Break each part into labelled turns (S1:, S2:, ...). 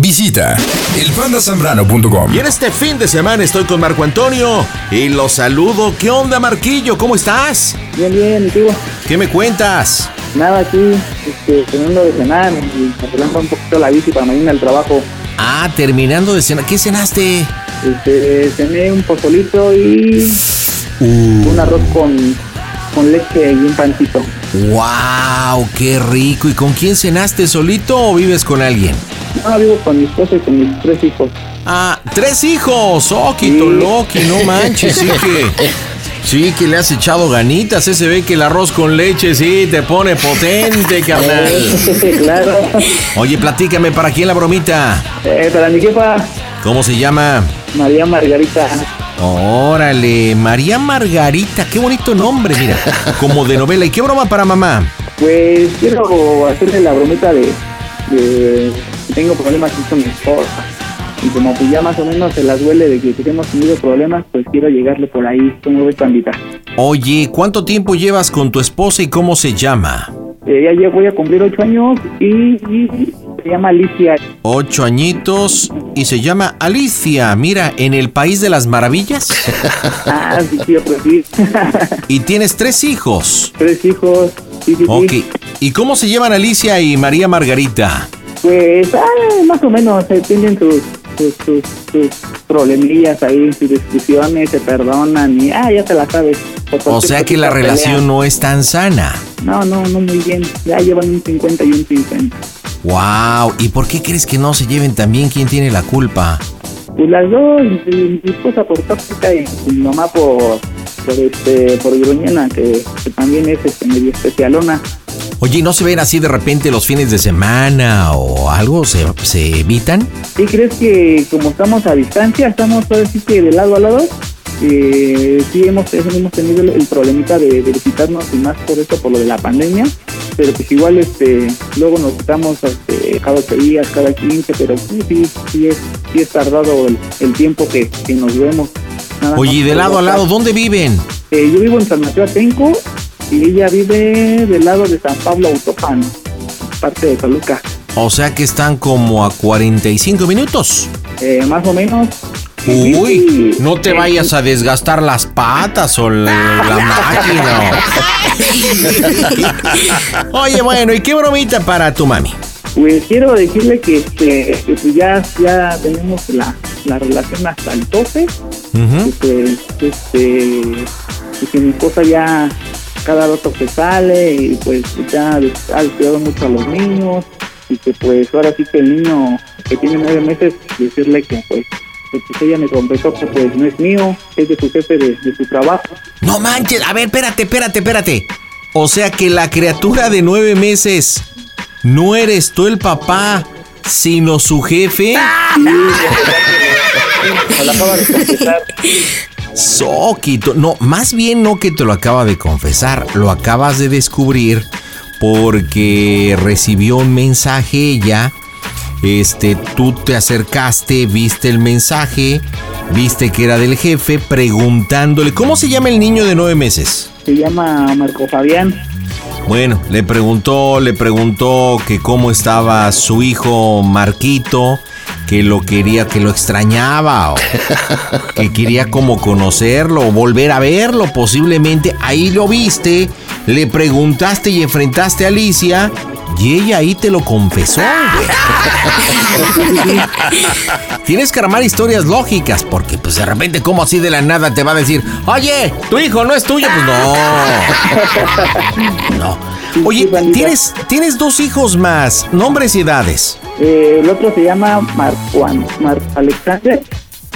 S1: Visita elpandasambrano.com.
S2: Y en este fin de semana estoy con Marco Antonio y lo saludo. ¿Qué onda, Marquillo? ¿Cómo estás?
S3: Bien, bien, tío.
S2: ¿Qué me cuentas?
S3: Nada aquí, este, terminando de cenar y arreglando un poquito la bici para mañana al trabajo.
S2: Ah, terminando de cenar. ¿Qué cenaste?
S3: Este, cené un pozolito y
S2: Uh.
S3: un arroz con, con leche y un pancito.
S2: ¡Wow! ¡Qué rico! ¿Y con quién cenaste? ¿Solito o vives con alguien?
S3: No, vivo con mi esposa y con mis tres hijos.
S2: Ah, tres hijos. Oh,
S3: Sí.
S2: Loki, no manches, sí que. Sí que le has echado ganitas. Ese ve que el arroz con leche sí te pone potente, carnal.
S3: claro.
S2: Oye, platícame, ¿para quién la bromita?
S3: Eh, para mi jefa,
S2: ¿Cómo se llama?
S3: María Margarita.
S2: Órale, María Margarita, qué bonito nombre, mira, como de novela. ¿Y qué broma para mamá?
S3: Pues quiero hacerle la bromita de, de que tengo problemas con mi esposa. Y como pues ya más o menos se las duele de que si hemos tenido problemas, pues quiero llegarle por ahí. ¿Cómo ves, pandita?
S2: Oye, ¿cuánto tiempo llevas con tu esposa y cómo se llama?
S3: Eh, ya voy a cumplir ocho años y, y se llama Alicia.
S2: Ocho añitos y se llama Alicia. Mira, en el País de las Maravillas.
S3: Ah, sí, sí, pero sí.
S2: Y tienes tres hijos.
S3: Tres hijos. Sí, sí, sí.
S2: Ok. ¿Y cómo se llaman Alicia y María Margarita?
S3: Pues ah, más o menos eh, tienen sus, sus, sus, sus problemillas ahí, sus discusiones, se perdonan y ah, ya te la sabes.
S2: O sea que la relación
S3: pelean.
S2: no es tan sana.
S3: No, no, no muy bien. Ya llevan un 50 y un 50.
S2: Wow. ¿Y por qué crees que no se lleven tan bien? ¿Quién tiene la culpa?
S3: Pues las dos, mi, esposa por tóxica y mi mamá por, por este, por gruñona, que, que también es este, medio especialona.
S2: Oye, ¿y ¿no se ven así de repente los fines de semana o algo? ¿Se, se evitan?
S3: ¿Sí crees que como estamos a distancia, estamos ahora sí que de lado a lado? Eh, sí hemos, hemos tenido el, el problemita de, de visitarnos y más por eso, por lo de la pandemia. Pero pues igual este, luego nos estamos este, cada días, cada 15, pero sí, sí, sí es, sí es tardado el, el tiempo que, que nos vemos. Nada
S2: Oye, ¿y
S3: más
S2: de lado a lado dónde viven?
S3: Eh, yo vivo en San Mateo Atenco y ella vive del lado de San Pablo Autopano, parte de Toluca.
S2: O sea que están como a 45 minutos.
S3: Eh, más o menos.
S2: Uy, no te vayas a desgastar las patas o la, la máquina. Oye, bueno, ¿y qué bromita para tu mami?
S3: Pues quiero decirle que, este, que pues ya, ya tenemos la, la relación hasta el 12.
S2: Ujú.
S3: que, pues, este, y que mi esposa ya cada rato que sale y pues ya ha descuidado mucho a los niños y que pues ahora sí que el niño que tiene nueve meses decirle que pues, pues, ella me confesó que pues no es mío, es de su jefe de, de su trabajo.
S2: No manches, a ver, espérate, espérate, espérate. O sea que la criatura de nueve meses no eres tú el papá, sino su jefe.
S3: Me la acaba de confesar.
S2: Soquito. No, más bien no que te lo acaba de confesar, lo acabas de descubrir porque recibió un mensaje ella. Este, tú te acercaste, viste el mensaje, viste que era del jefe, preguntándole, ¿cómo se llama el niño de nueve meses?
S3: Se llama Marco Fabián.
S2: Bueno, le preguntó, le preguntó que cómo estaba su hijo Marquito, que lo quería, que lo extrañaba, o que quería como conocerlo, o volver a verlo, posiblemente. Ahí lo viste, le preguntaste y enfrentaste a Alicia, Y ella ahí te lo confesó, güey. Tienes que armar historias lógicas, porque pues de repente, como así de la nada te va a decir, oye, tu hijo no es tuyo? Pues no. No. Oye, tienes, tienes dos hijos más, nombres y edades.
S3: Eh, el otro se llama Marco Mar Alexander,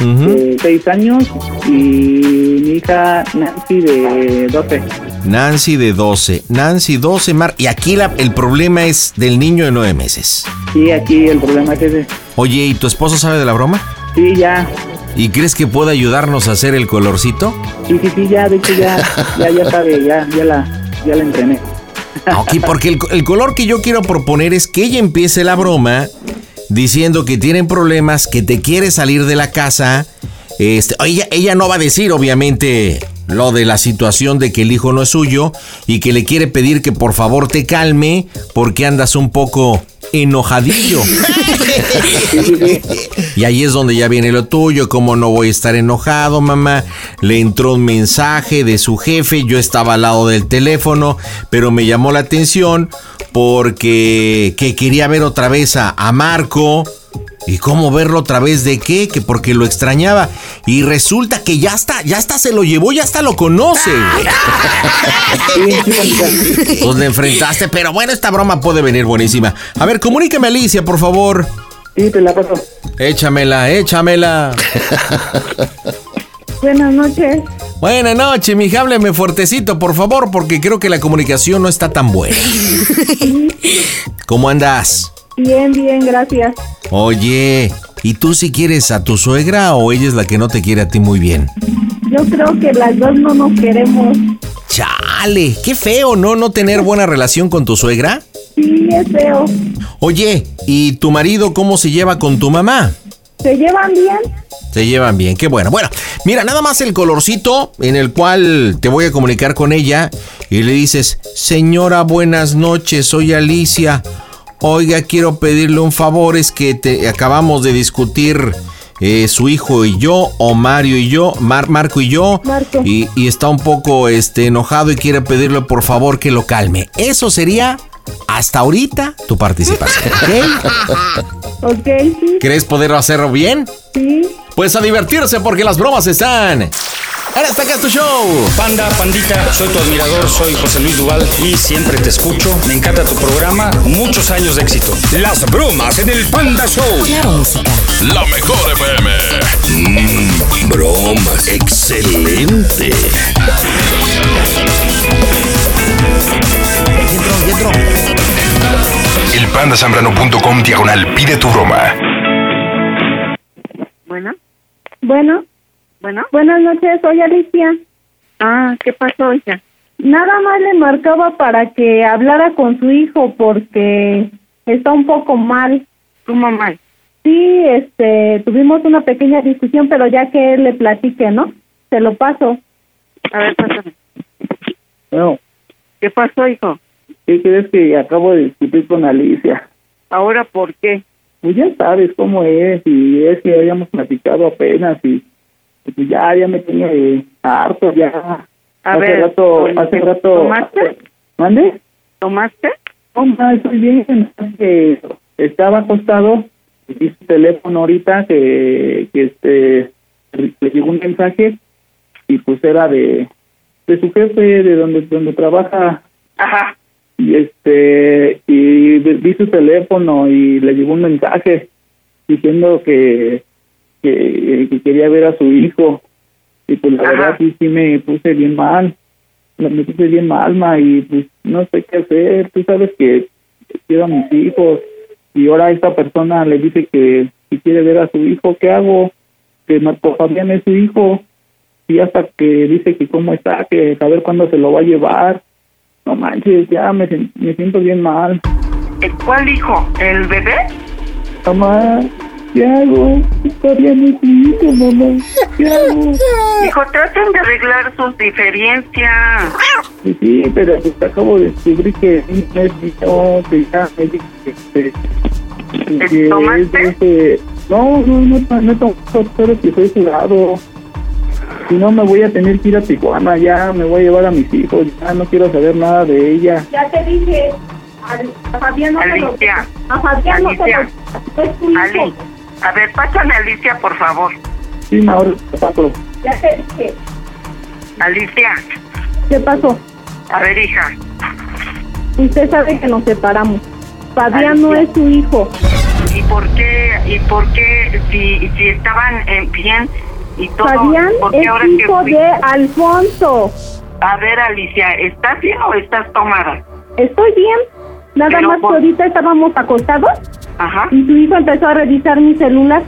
S3: de 6 años, y mi hija Nancy de 12.
S2: Nancy de 12. Nancy 12, Mar. Y aquí la, el problema es del niño de 9 meses.
S3: Sí, aquí el problema es ese.
S2: Oye, ¿y tu esposo sabe de la broma?
S3: Sí, ya.
S2: ¿Y crees que puede ayudarnos a hacer el colorcito?
S3: Sí, sí, sí, ya, de hecho ya, ya, ya sabe, ya, ya la, ya la entrené.
S2: Ok, porque el, el color que yo quiero proponer es que ella empiece la broma diciendo que tienen problemas, que te quiere salir de la casa. Este, ella, ella no va a decir, obviamente, lo de la situación de que el hijo no es suyo y que le quiere pedir que por favor te calme porque andas un poco enojadillo. y ahí es donde ya viene lo tuyo, como no voy a estar enojado, mamá. Le entró un mensaje de su jefe, yo estaba al lado del teléfono, pero me llamó la atención porque que quería ver otra vez a, a Marco ¿Y cómo verlo otra vez de qué? Que porque lo extrañaba. Y resulta que ya está, ya está, se lo llevó, ya está lo conoce. pues le enfrentaste, pero bueno, esta broma puede venir buenísima. A ver, comuníqueme Alicia, por favor.
S3: Sí, te la paso.
S2: Échamela, échamela.
S4: Buenas noches.
S2: Buenas noches, mija, hábleme fuertecito, por favor, porque creo que la comunicación no está tan buena. ¿Cómo andas?
S4: Bien, bien, gracias.
S2: Oye, ¿y tú si quieres a tu suegra o ella es la que no te quiere a ti muy bien?
S4: Yo creo que las dos no nos queremos.
S2: Chale, qué feo, ¿no? No tener buena relación con tu suegra.
S4: Sí, es feo.
S2: Oye, ¿y tu marido cómo se lleva con tu mamá?
S4: ¿Se llevan bien?
S2: Se llevan bien, qué bueno. Bueno, mira, nada más el colorcito en el cual te voy a comunicar con ella y le dices, señora, buenas noches, soy Alicia. Oiga, quiero pedirle un favor, es que te, acabamos de discutir eh, su hijo y yo, o Mario y yo, Marco y yo, Y, y, está un poco este, enojado y quiere pedirle por favor que lo calme. Eso sería hasta ahorita tu participación,
S4: ¿ok? ok, sí.
S2: ¿Crees poder hacerlo bien?
S4: Sí.
S2: Pues a divertirse porque las bromas están Ahora está acá tu show.
S5: Panda, pandita, soy tu admirador, soy José Luis Duval y siempre te escucho. Me encanta tu programa, muchos años de éxito. Las bromas en el Panda Show.
S6: Claro, música.
S7: La mejor FM.
S8: Mmm, bromas, excelente.
S7: Elpandasambrano.com diagonal pide tu broma.
S4: Bueno. Bueno. Bueno. Buenas noches, soy Alicia.
S9: Ah, ¿qué pasó, hija?
S4: Nada más le marcaba para que hablara con su hijo porque está un poco mal.
S9: ¿Cómo mal?
S4: Sí, este, tuvimos una pequeña discusión, pero ya que él le platique, ¿no? Se lo paso.
S9: A ver, pásame.
S3: No.
S9: ¿Qué pasó, hijo?
S3: ¿Qué crees que acabo de discutir con Alicia?
S9: ¿Ahora por qué?
S3: Pues ya sabes cómo es, y es que habíamos platicado apenas, y pues ya, ya me tenía harto, ya.
S9: A
S3: hace
S9: ver,
S3: rato, hace rato.
S9: ¿Tomaste?
S3: ¿Mande?
S9: ¿Tomaste?
S3: No, no, estoy bien. Que estaba acostado, y su teléfono ahorita que, que este le llegó un mensaje y pues era de de su jefe de donde donde trabaja
S9: Ajá.
S3: y este y vi su teléfono y le llegó un mensaje diciendo que que, que quería ver a su hijo. Y pues la
S9: Ajá.
S3: verdad sí sí me puse bien mal. Me puse bien mal ma, y pues no sé qué hacer. Tú sabes que quiero a mis hijos y ahora esta persona le dice que si quiere ver a su hijo qué hago que Marco Fabián es su hijo. Y hasta que dice que cómo está que a ver cuándo se lo va a llevar. No manches ya me, me siento bien mal.
S9: ¿El cuál hijo? ¿El bebé?
S3: mamá ¿qué hago? Fabián es mi hijo mamá ¿qué hago?
S9: Hijo, traten de arreglar sus diferencias.
S3: Sí, sí, pero pues acabo de descubrir que no es mío, que ya me dijo que, este, que
S9: ¿Tomaste?
S3: No, no, no, no, no he tomado, pero que soy jurado. Si no, me voy a tener que ir a Tijuana, ya me voy a llevar a mis hijos, ya no quiero saber nada de ella.
S4: Ya te dije. A Fabián no se lo-
S9: Alicia.
S4: A Fabián no se
S9: Alicia.
S4: lo- es tu hijo.
S9: A ver, pásame a Alicia, por favor.
S3: Sí, Mauro, ¿qué pasó?
S4: Ya te dije.
S9: Alicia,
S4: ¿Qué pasó?
S9: a ver, hija.
S4: Usted sabe que nos separamos. Fabián no es su hijo.
S9: ¿Y por qué, y por qué, si, si estaban eh, bien y todo,
S4: Fabián
S9: por qué
S4: es
S9: ahora
S4: hijo de Alfonso.
S9: A ver, Alicia, ¿estás bien o estás tomada?
S4: Estoy bien. Nada
S9: Pero
S4: más que ahorita estábamos acostados
S9: Ajá.
S4: y su hijo empezó a revisar mi celular.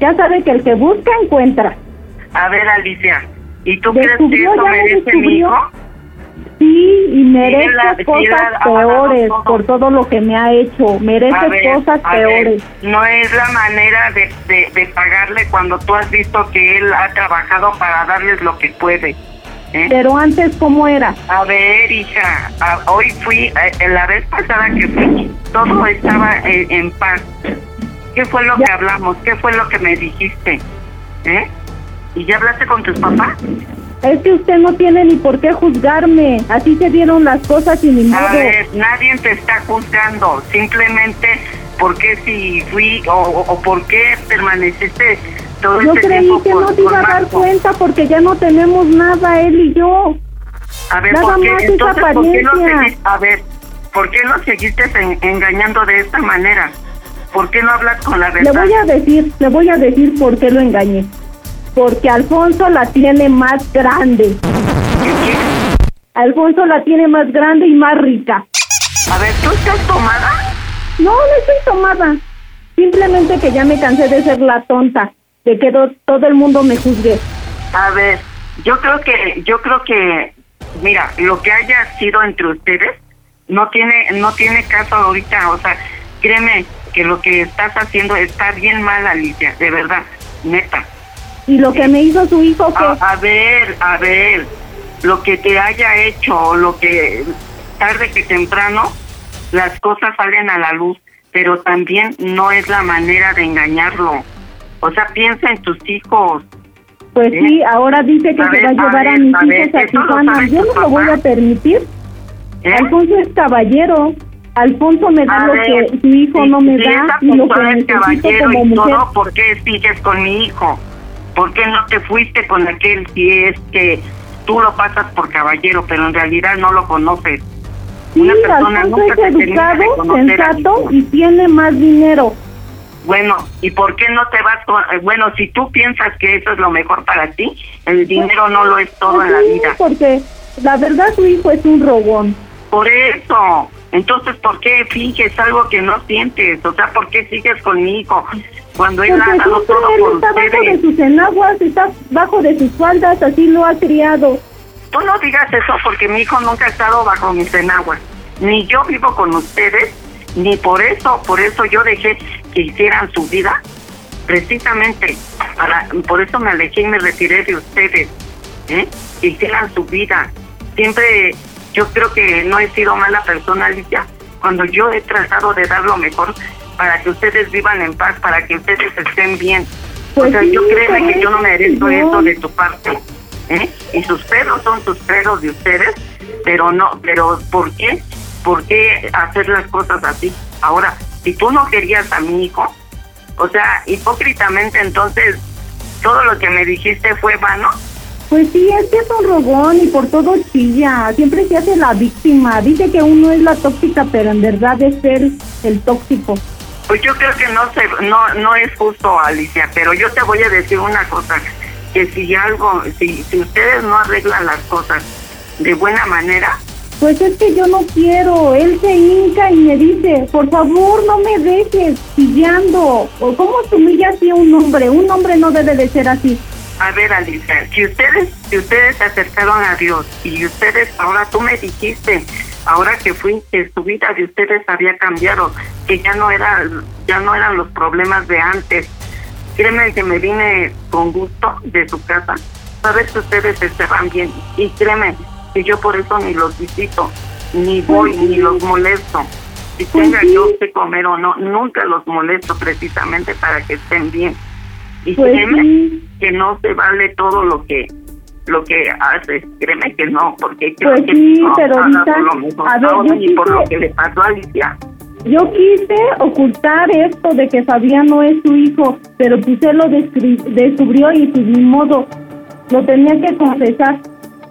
S4: Ya sabe que el que busca encuentra.
S9: A ver, Alicia, ¿y tú crees que
S4: Descubrió,
S9: eso
S4: me
S9: merece mi
S4: descubrió.
S9: hijo?
S4: Sí, y merece
S9: la-
S4: cosas
S9: la-
S4: peores
S9: todo.
S4: por todo lo que me ha hecho. Merece
S9: ver,
S4: cosas
S9: ver,
S4: peores.
S9: no es la manera de, de, de pagarle cuando tú has visto que él ha trabajado para darles lo que puede. ¿Eh?
S4: Pero antes, ¿cómo era?
S9: A ver, hija, a- hoy fui, eh, la vez pasada que fui, todo estaba eh, en paz. ¿Qué fue lo
S4: Ya.
S9: que hablamos? ¿Qué fue lo que me dijiste? ¿Eh? ¿Y ya hablaste con tus papás?
S4: Es que usted no tiene ni por qué juzgarme. Así se dieron las cosas y ni
S9: A
S4: modo.
S9: ver, nadie te está juzgando, simplemente porque si fui o, o, o por qué permaneciste todo
S4: Yo
S9: este
S4: creí que no se iba a dar
S9: Marco.
S4: cuenta porque ya no tenemos nada, él y yo.
S9: A ver,
S4: Nada
S9: ¿por qué?
S4: más esa
S9: ¿por qué lo seguiste? A ver, ¿por qué lo seguiste en- engañando de esta manera? ¿Por qué no hablas con la
S4: Le
S9: verdad?
S4: voy a decir, le voy a decir por qué lo engañé. Porque Alfonso la tiene más grande. Alfonso la tiene más grande y más rica.
S9: A ver, ¿tú estás tomada?
S4: No, no estoy tomada. Simplemente que ya me cansé de ser la tonta, de que do- todo el mundo me juzgue.
S9: A ver, yo creo que, yo creo que, mira, lo que haya sido entre ustedes no tiene, no tiene caso ahorita, o sea, créeme que lo que estás haciendo está bien mal, Alicia, de verdad, neta.
S4: Y lo que me hizo su hijo, que
S9: A, a ver, a ver, lo que te haya hecho, lo que tarde que temprano, las cosas salen a la luz, pero también no es la manera de engañarlo. O sea, piensa en tus hijos.
S4: pues
S9: ¿eh?
S4: sí, ahora dice que
S9: A
S4: se
S9: ver,
S4: va a
S9: a
S4: llevar a,
S9: ver,
S4: mis
S9: a ver,
S4: hijos a
S9: eso lo
S4: Tijuana. Yo no lo voy a permitir.
S9: ¿eh?
S4: Alfonso es caballero. Alfonso me da
S9: A
S4: lo
S9: ver,
S4: que su hijo
S9: si-
S4: no me
S9: si
S4: da y lo que necesito
S9: caballero
S4: como
S9: y
S4: mujer.
S9: todo, ¿por qué sigues con mi hijo? ¿Por qué no te fuiste con aquel si es que tú lo pasas por caballero, pero en realidad no lo conoces?
S4: Sí,
S9: Una persona
S4: Alfonso
S9: nunca
S4: es educado,
S9: a
S4: sensato y tiene más dinero.
S9: Bueno, ¿y por qué no te vas con...? eh, Bueno, si tú piensas que eso es lo mejor para ti, el dinero no lo es todo
S4: Pues
S9: en la vida.
S4: porque la verdad su hijo es un rogón.
S9: Por eso. Entonces, ¿por qué finges algo que no sientes? O sea, ¿por qué sigues con mi hijo cuando él
S4: Porque
S9: ha dado todo
S4: él
S9: por
S4: está bajo de sus enaguas, está bajo de sus faldas, así lo ha criado.
S9: Tú no digas eso porque mi hijo nunca ha estado bajo mis enaguas. Ni yo vivo con ustedes, ni por eso, por eso yo dejé que hicieran su vida. Precisamente, para, por eso me alejé y me retiré de ustedes. ¿eh? Que hicieran su vida. Siempre, yo creo que no he sido mala persona, Alicia, cuando yo he tratado de dar lo mejor para que ustedes vivan en paz, para que ustedes estén bien.
S4: Pues
S9: o sea,
S4: sí,
S9: yo créeme que yo no
S4: eso,
S9: merezco
S4: no.
S9: eso de tu parte. ¿eh? Y sus pedos son sus pedos de ustedes, pero no, pero ¿por qué? ¿Por qué hacer las cosas así? Ahora, si tú no querías a mi hijo, o sea, hipócritamente entonces, todo lo que me dijiste fue vano.
S4: Pues sí, es que es un rogón y por todo chilla. Siempre se hace la víctima. Dice que uno es la tóxica, pero en verdad es él el tóxico.
S9: Pues yo creo que no se, no, no es justo, Alicia, pero yo te voy a decir una cosa, que si algo, si, si ustedes no arreglan las cosas de buena manera,
S4: Pues es que yo no quiero. Él se hinca y me dice, por favor, no me dejes chillando. ¿O ¿Cómo se así a un hombre? Un hombre no debe de ser así.
S9: A ver, Alicia, si ustedes, si ustedes se acercaron a Dios y ustedes, ahora tú me dijiste, ahora que fui, que su vida de ustedes había cambiado, que ya no era, ya no eran los problemas de antes. Créeme que me vine con gusto de su casa, sabes que ustedes estaban bien y créeme que yo por eso ni los visito, ni voy, ni los molesto. Si tenga yo que comer o no, nunca los molesto precisamente para que estén bien. Y
S4: Pues
S9: créeme
S4: sí.
S9: que no se vale todo lo que lo que haces. Créeme que no, porque creo
S4: Pues
S9: que
S4: sí,
S9: no
S4: pero
S9: hagas
S4: ahorita,
S9: lo mejor
S4: a ver, yo
S9: ni por lo
S4: quise-
S9: que le pasó a Alicia.
S4: Yo quise ocultar esto de que Fabián no es su hijo, pero pues él lo descubrió y pues ni modo, lo tenía que confesar.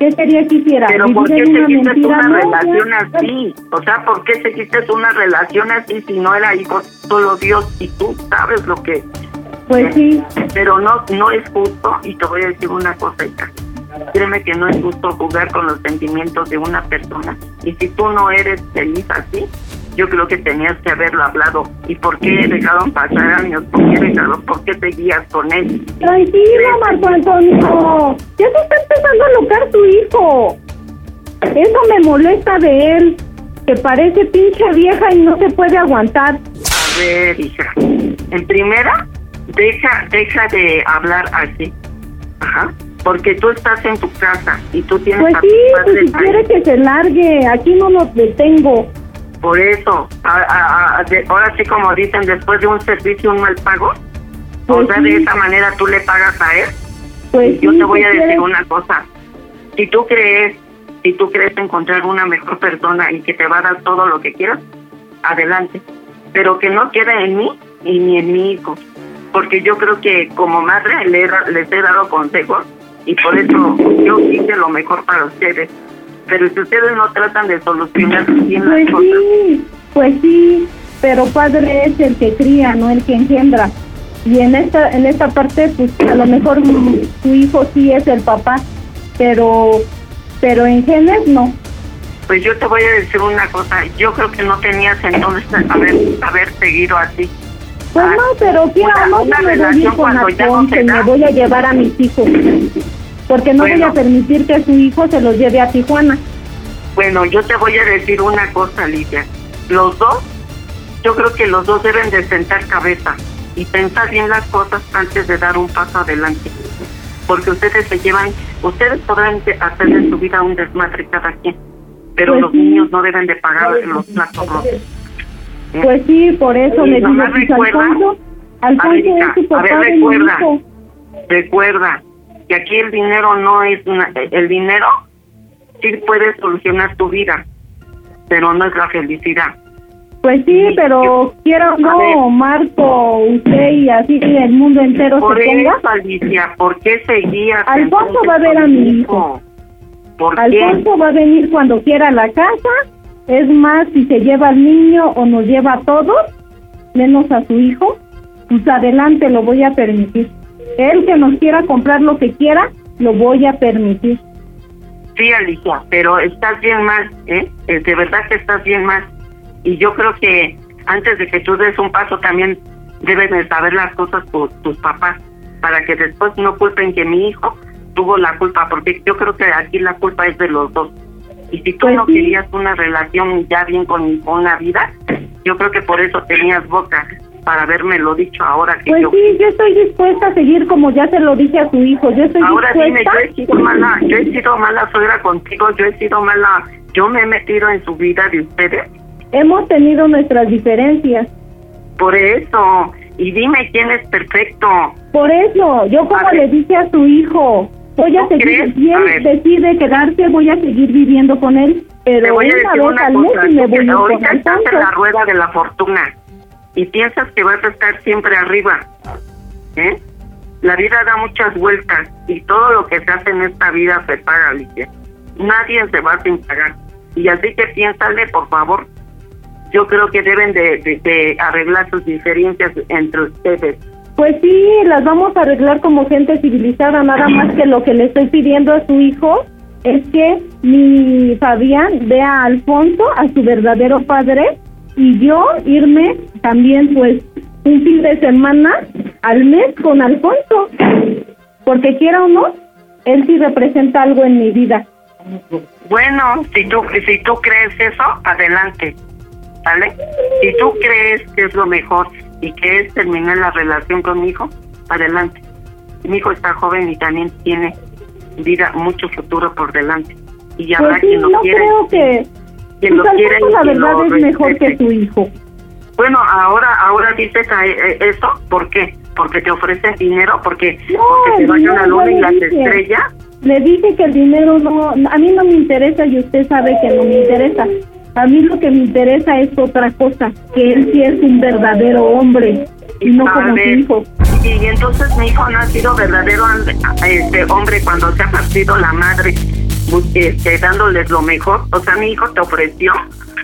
S4: ¿Qué quería que hiciera?
S9: Pero
S4: ¿Vivir
S9: ¿por qué seguiste una
S4: No,
S9: relación
S4: ya-
S9: así? O sea, ¿por qué seguiste una relación así si no era hijo solo Dios y tú sabes lo que...
S4: Pues sí,
S9: Pero no, no es justo y te voy a decir una cosa, hija. Créeme que no es justo jugar con los sentimientos de una persona. Y si tú no eres feliz así, yo creo que tenías que haberlo hablado. ¿Y por qué dejaron pasar años? ¿Por qué dejaron? ¿Por qué seguías con él?
S4: tranquilo, Marco Antonio. Ya se está empezando a locar tu hijo. Eso me molesta de él, que parece pinche vieja y no se puede aguantar.
S9: A ver, hija. En primera, deja, deja de hablar así. Ajá. Porque tú estás en tu casa y tú tienes
S4: Pues
S9: a
S4: sí, pues si quiere que se largue, aquí no lo detengo.
S9: Por eso, a- a- a- de- ahora sí como dicen, después de un servicio, un mal pago. o
S4: Pues
S9: sea,
S4: sí.
S9: de esa manera tú le pagas a él.
S4: Pues
S9: Yo
S4: sí,
S9: te voy
S4: ¿qué
S9: a decir una cosa. Si tú crees, si tú crees encontrar una mejor persona y que te va a dar todo lo que quieras, adelante. Pero que no quede en mí y ni en mi hijo. Porque yo creo que como madre les he dado consejos y por eso yo hice lo mejor para ustedes. Pero si ustedes no tratan de solucionar bien
S4: Pues
S9: las cosas,
S4: sí, pues sí, pero padre es el que cría, no el que engendra. Y en esta en esta parte, pues a lo mejor tu hijo sí es el papá, pero pero en genes no.
S9: pues yo te voy a decir una cosa. Yo creo que no tenías entonces haber, haber seguido así.
S4: Pues
S9: Ah,
S4: no, pero quiera
S9: una-
S4: o no,
S9: una
S4: yo me voy a ir
S9: relación cuando ya no se
S4: me voy a llevar a mis hijos. Porque no voy a permitir que su hijo se los lleve a Tijuana.
S9: Bueno, yo te voy a decir una cosa, Lidia. Los dos, yo creo que los dos deben de sentar cabeza y pensar bien las cosas antes de dar un paso adelante. Porque ustedes se llevan, ustedes podrán hacer de su vida un desmadre cada quien, pero
S4: Pues
S9: los
S4: sí.
S9: niños no deben de pagar los platos rotos. ¿eh?
S4: Pues sí, por eso
S9: Y
S4: le digo, pues Alfonso,
S9: A
S4: Alfonso
S9: ver,
S4: es su
S9: a ver,
S4: papá de mi
S9: recuerda,
S4: hijo.
S9: recuerda que aquí el dinero no es una, el dinero sí puede solucionar tu vida, pero no es la felicidad.
S4: Pues sí, pero quiero no,
S9: ver.
S4: Marco, usted y así el mundo entero
S9: Por
S4: se ponga.
S9: eso, Alicia, ¿por qué seguías?
S4: Alfonso va a ver a mi hijo.
S9: ¿Por qué?
S4: Alfonso va a venir cuando quiera a la casa. Es más, si se lleva al niño o nos lleva a todos, menos a su hijo, pues adelante lo voy a permitir. Él que nos quiera comprar lo que quiera, lo voy a permitir.
S9: Sí, Alicia, pero estás bien mal, ¿eh? Eh, De verdad que estás bien mal. Y yo creo que antes de que tú des un paso también deben de saber las cosas por tus papás, para que después no culpen que mi hijo tuvo la culpa, porque yo creo que aquí la culpa es de los dos. Y si tú
S4: Pues
S9: no
S4: sí.
S9: querías una relación ya bien con, con una vida, yo creo que por eso tenías boca para haberme lo dicho ahora que
S4: Pues
S9: yo...
S4: sí, yo estoy dispuesta a seguir como ya se lo dije a su hijo. Yo estoy
S9: Ahora dime, yo he sido mala, yo he sido mala suegra contigo, yo he sido mala, yo me he metido en su vida de ustedes,
S4: Hemos tenido nuestras diferencias.
S9: por eso, y dime quién es perfecto.
S4: Por eso, yo como
S9: A
S4: le dije a su hijo, voy a
S9: ¿Tú
S4: seguir, si él decide quedarse, voy a seguir viviendo con él, pero
S9: voy a
S4: una vez
S9: una
S4: al mes
S9: cosa,
S4: y me voy a
S9: ahorita estás en la rueda de la fortuna y piensas que vas a estar siempre arriba, ¿eh? La vida da muchas vueltas y todo lo que se hace en esta vida se paga, Alicia. Nadie se va sin pagar. Y así que piénsale, por favor. Yo creo que deben de, arreglar sus diferencias entre ustedes.
S4: Pues sí, las vamos a arreglar como gente civilizada, nada más que lo que le estoy pidiendo a su hijo es que mi Fabián vea a Alfonso, a su verdadero padre, y yo irme también pues un fin de semana al mes con Alfonso, porque quiera o no, él sí representa algo en mi vida.
S9: Bueno, si tú, si tú crees eso, adelante, ¿vale? Si tú crees que es lo mejor y que es terminar la relación con mi hijo, adelante. Mi hijo está joven y también tiene vida, mucho futuro por delante. Y habrá
S4: Pues sí,
S9: quien lo
S4: no
S9: quiera.
S4: creo que...
S9: quien lo
S4: Pues
S9: quiera
S4: Alfonso
S9: y
S4: la verdad
S9: lo
S4: es mejor que su hijo.
S9: Bueno, ahora ahora dices eh, eso, ¿por qué? Porque te ofrecen dinero, porque,
S4: No,
S9: porque te vayan a la luna y
S4: no
S9: las
S4: dije.
S9: estrellas.
S4: le dije que el dinero no, a mí no me interesa y usted sabe que no me interesa. A mí lo que me interesa es otra cosa, que él sí es un verdadero hombre y no
S9: A
S4: como su hijo.
S9: Y entonces mi hijo no ha sido verdadero este hombre cuando se ha partido la madre, este, dándoles lo mejor. O sea, mi hijo te ofreció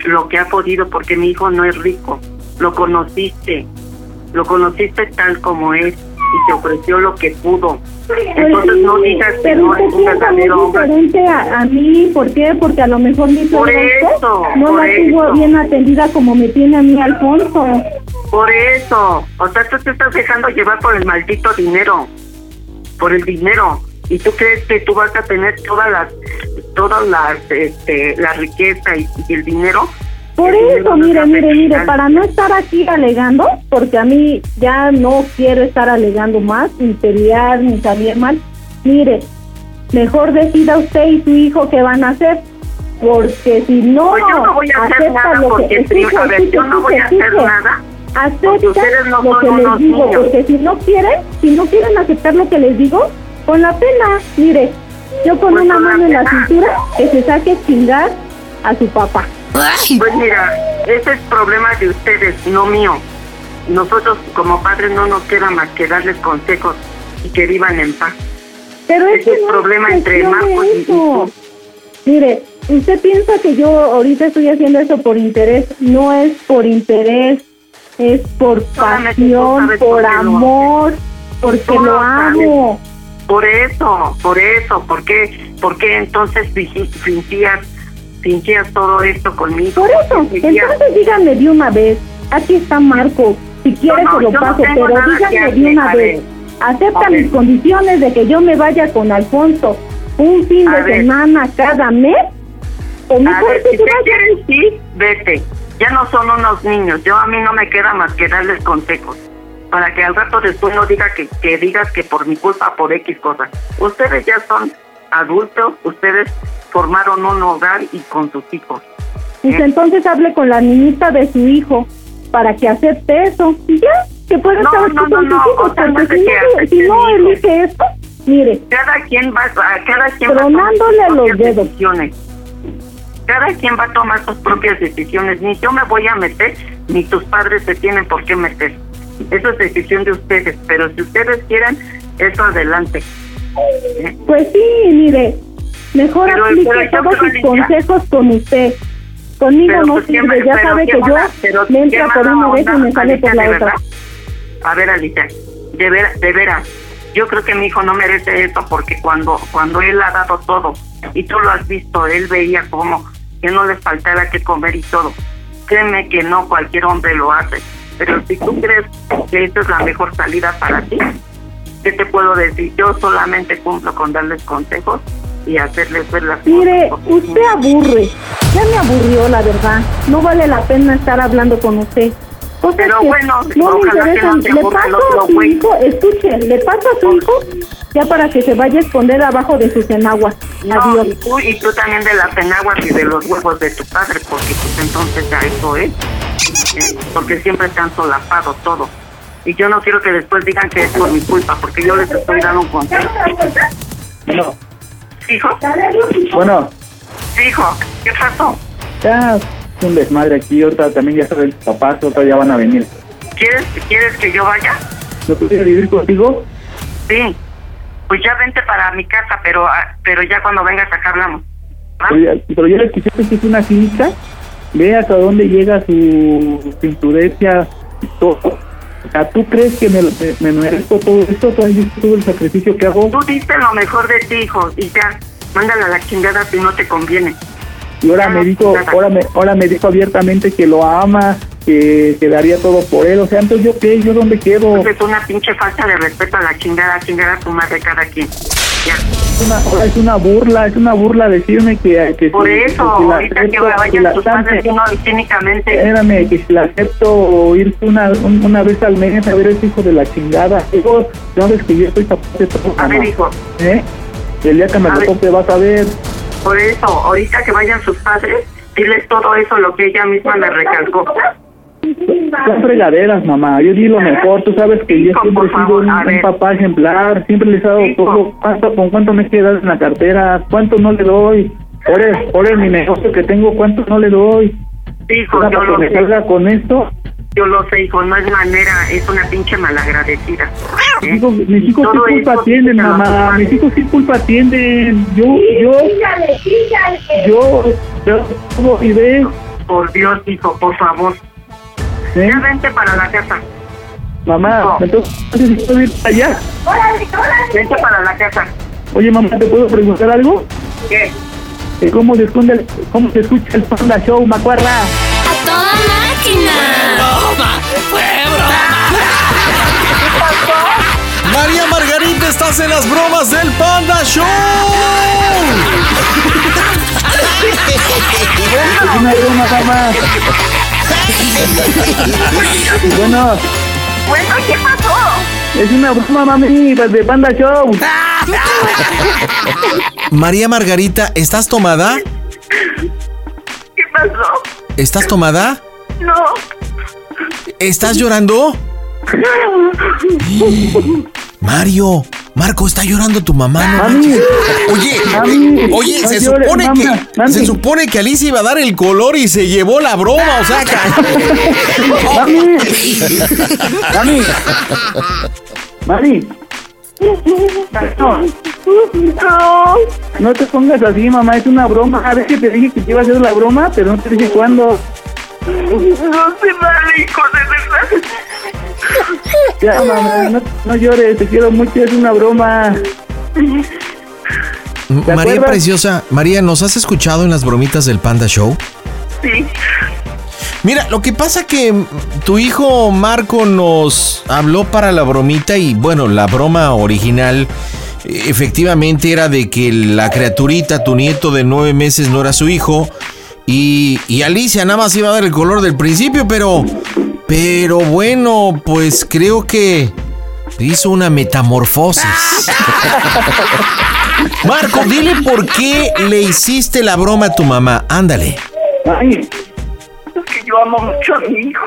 S9: lo que ha podido porque mi hijo no es rico. Lo conociste, lo conociste tal como es y te ofreció lo que pudo. Entonces no digas que no es un verdadero hombre.
S4: diferente a, a mí, ¿por qué? Porque a lo mejor mi
S9: Por eso,
S4: no
S9: por
S4: la tuvo
S9: eso.
S4: bien atendida como me tiene a mí Alfonso.
S9: Por eso, o sea, tú te estás dejando llevar por el maldito dinero, por el dinero, y tú crees que tú vas a tener todas las, todas las, este, la riqueza y, y el dinero.
S4: Por
S9: El
S4: eso, mire, mire, mire, para no estar aquí alegando, porque a mí ya no quiero estar alegando más, ni pelear, ni salir mal, mire, mejor decida usted y su hijo qué van a hacer, porque si no,
S9: Pues yo no voy a hacer nada
S4: lo que,
S9: porque,
S4: escuche,
S9: a ver,
S4: escuche,
S9: yo no voy a hacer nada.
S4: acepta
S9: ustedes no
S4: lo
S9: son
S4: que les
S9: unos
S4: digo,
S9: niños.
S4: porque si no quieren, si no quieren aceptar lo que les digo, con la pena, mire, yo con
S9: Pues
S4: una
S9: con la
S4: mano en la cintura, que se saque chingar a su papá.
S9: Pues mira, ese es problema de ustedes, no mío. Nosotros como padres no nos queda más que darles consejos y que vivan en paz.
S4: Pero es
S9: Ese
S4: que
S9: es
S4: no
S9: problema
S4: es
S9: entre Marcos y-.
S4: Mire, usted piensa que yo ahorita estoy haciendo eso por interés. No es por interés, es por
S9: Solamente
S4: pasión,
S9: por
S4: amor, porque lo
S9: lo sabes.
S4: amo.
S9: Por eso, por eso, ¿por qué, por qué entonces fingías, fingías todo esto conmigo?
S4: Por eso, entonces díganme de una vez. Aquí está Marco. Si quiere
S9: no,
S4: se lo
S9: no
S4: paso, pero díganme de una vez. Acepta mis condiciones de que yo me vaya con Alfonso un fin
S9: A
S4: de
S9: ver.
S4: semana cada mes. O
S9: A ver, si te quieres ir, vete. Ya no son unos niños. Yo a mí no me queda más que darles consejos. Para que al rato después no diga que, que digas que por mi culpa, por X cosas. Ustedes ya son adultos, ustedes formaron un hogar y con sus hijos.
S4: Pues
S9: ¿Eh?
S4: entonces hable con la niñita de su hijo para que acepte eso. Y ya, que pueda
S9: No,
S4: estar
S9: no,
S4: con
S9: no,
S4: sus hijos, porque si no, si elige esto, mire,
S9: Cada quien va, a- cada quien va a tomar
S4: Tronándole
S9: sus
S4: los
S9: propias
S4: dedos.
S9: decisiones. Cada quien va a tomar sus propias decisiones. Ni yo me voy a meter, ni tus padres se tienen por qué meter. Eso es decisión de ustedes. Pero si ustedes quieren, eso adelante.
S4: Pues sí, mire, mejor
S9: Pero-
S4: aplique
S9: pero
S4: todos sus consejos con usted. Conmigo
S9: Pero,
S4: no
S9: pues,
S4: sirve, ya sabe que yo
S9: mala-
S4: me entra por una vez y me sale por la otra.
S9: A ver, Alicia, de, ver, de veras, yo creo que mi hijo no merece eso porque cuando cuando él ha dado todo y tú lo has visto, él veía como que no le faltara que comer y todo. Créeme que no cualquier hombre lo hace. Pero si tú crees que esta es la mejor salida para ti, ¿qué te puedo decir? Yo solamente cumplo con darles consejos y hacerles ver las
S4: Mire,
S9: cosas.
S4: usted aburre. Ya me aburrió, la verdad. No vale la pena estar hablando con usted. Cosas
S9: Pero
S4: que
S9: bueno,
S4: no me
S9: ojalá que
S4: interesan.
S9: no te
S4: le paso a su hijo, escuche, le paso a su hijo ya para que se vaya a esconder abajo de sus enaguas.
S9: No,
S4: Adiós.
S9: y tú, y tú también de las enaguas y de los huevos de tu padre, porque pues entonces ya eso es. Eh, porque siempre te han solapado todo. Y yo no quiero que después digan que es por mi culpa, porque yo les estoy dando un consejo.
S3: No.
S9: Hijo,
S3: Bueno,
S9: hijo, ¿qué pasó?
S3: ya un desmadre aquí, otra también ya saben tus papás, otra ya van a venir.
S9: ¿Quieres, ¿Quieres que yo vaya?
S3: ¿No pudiera vivir contigo?
S9: Sí. Pues ya vente para mi casa, pero ah, pero ya cuando vengas acá hablamos.
S3: Pero ya, les quisiste que es una clínica, ve hasta dónde llega su, su imprudencia y todo. O sea, ¿tú crees que me, me, me merezco todo esto? ¿Tú has visto todo el sacrificio que hago?
S9: Tú diste lo mejor de ti, hijo, y ya, mándala a la chingada si no te conviene.
S3: Y ahora me dijo, ahora me, ahora me dijo abiertamente que lo ama, que, que daría todo por él. O sea, entonces yo qué, yo dónde quedo.
S9: Pues es una pinche falta de respeto a la chingada, chingada tu madre cada quien. Ya.
S3: Una, es una burla, es una burla decirme que, que
S9: Por
S3: si-
S9: eso,
S3: que si
S9: ahorita que
S3: acepto, que
S9: vayan
S3: la
S9: tus padres uno cínicamente,
S3: Espérame, que si la acepto ir una, un- una vez al mes a ver ese hijo de la chingada. Hijo, sabes que yo estoy capaz de todo.
S9: a ver
S3: mamá.
S9: hijo,
S3: ¿Eh? El día que me lo toque vas a ver.
S9: Por eso, ahorita que vayan sus padres, diles todo eso, lo que ella misma le recalcó.
S3: Son fregaderas, mamá. Yo di lo mejor. Tú sabes que yo siempre he sido un, papá ejemplar. Siempre les he dado todo. ¿Cuánto, ¿Con cuánto me quedas en la cartera? ¿Cuánto no le doy? Por el mi negocio que tengo, ¿cuánto no le doy?
S9: Hijo,
S3: Ahora,
S9: yo
S3: para que me salga con esto.
S9: Yo lo sé, hijo, no es manera, es una pinche malagradecida. ¿eh?
S3: Digo, mis hijos qué culpa tienen, mamá. Mis hijos qué culpa tienen. Yo, yo, yo, yo, ¿cómo y ve?
S9: Por Dios, hijo, por favor.
S3: ¿Eh?
S9: Ya vente para la casa.
S3: Mamá,
S9: No.
S3: entonces puedo ir para allá.
S9: Vente para la casa.
S3: Oye, mamá, ¿te puedo preguntar algo?
S9: ¿Qué?
S3: Eh, ¿Cómo se, esconde el- cómo se escucha el Panda Show, Macuarra?
S6: ¡A toda máquina!
S2: Estás en las bromas del Panda Show.
S3: Es una broma, mamá. bueno,
S9: Bueno, ¿qué pasó?
S3: es una broma, mami, pues, de Panda Show.
S2: María Margarita, ¿estás tomada?
S9: ¿Qué pasó?
S2: ¿Estás tomada?
S9: No.
S2: ¿Estás llorando? Mario, Marco, está llorando tu mamá. no
S3: Mami.
S2: Oye,
S3: Mami,
S2: oye, se
S3: llores,
S2: supone
S3: mami,
S2: que
S3: mami.
S2: se supone que Alicia iba a dar el color y se llevó la broma, o sea,
S3: Mami. Mami. Mami. No,
S9: No.
S3: no te pongas así, mamá, es una broma. A ver que te dije que te iba a hacer la broma, pero no te dije cuándo.
S9: No se vale, hijo, de verdad.
S3: Ya, mamá, no, no llores, te quiero mucho, es una broma.
S2: María
S3: acuerdas?
S2: Preciosa, María, ¿nos has escuchado en las bromitas del Panda Show?
S9: Sí.
S2: Mira, lo que pasa que tu hijo Marco nos habló para la bromita y bueno, la broma original eh, efectivamente era de que la criaturita, tu nieto de nueve meses, no era su hijo y, y Alicia nada más iba a dar el color del principio, pero, pero bueno, pues creo que hizo una metamorfosis. Marco, dile por qué le hiciste la broma a tu mamá. Ándale.
S3: Ay,
S9: Es que yo amo mucho a mi hijo.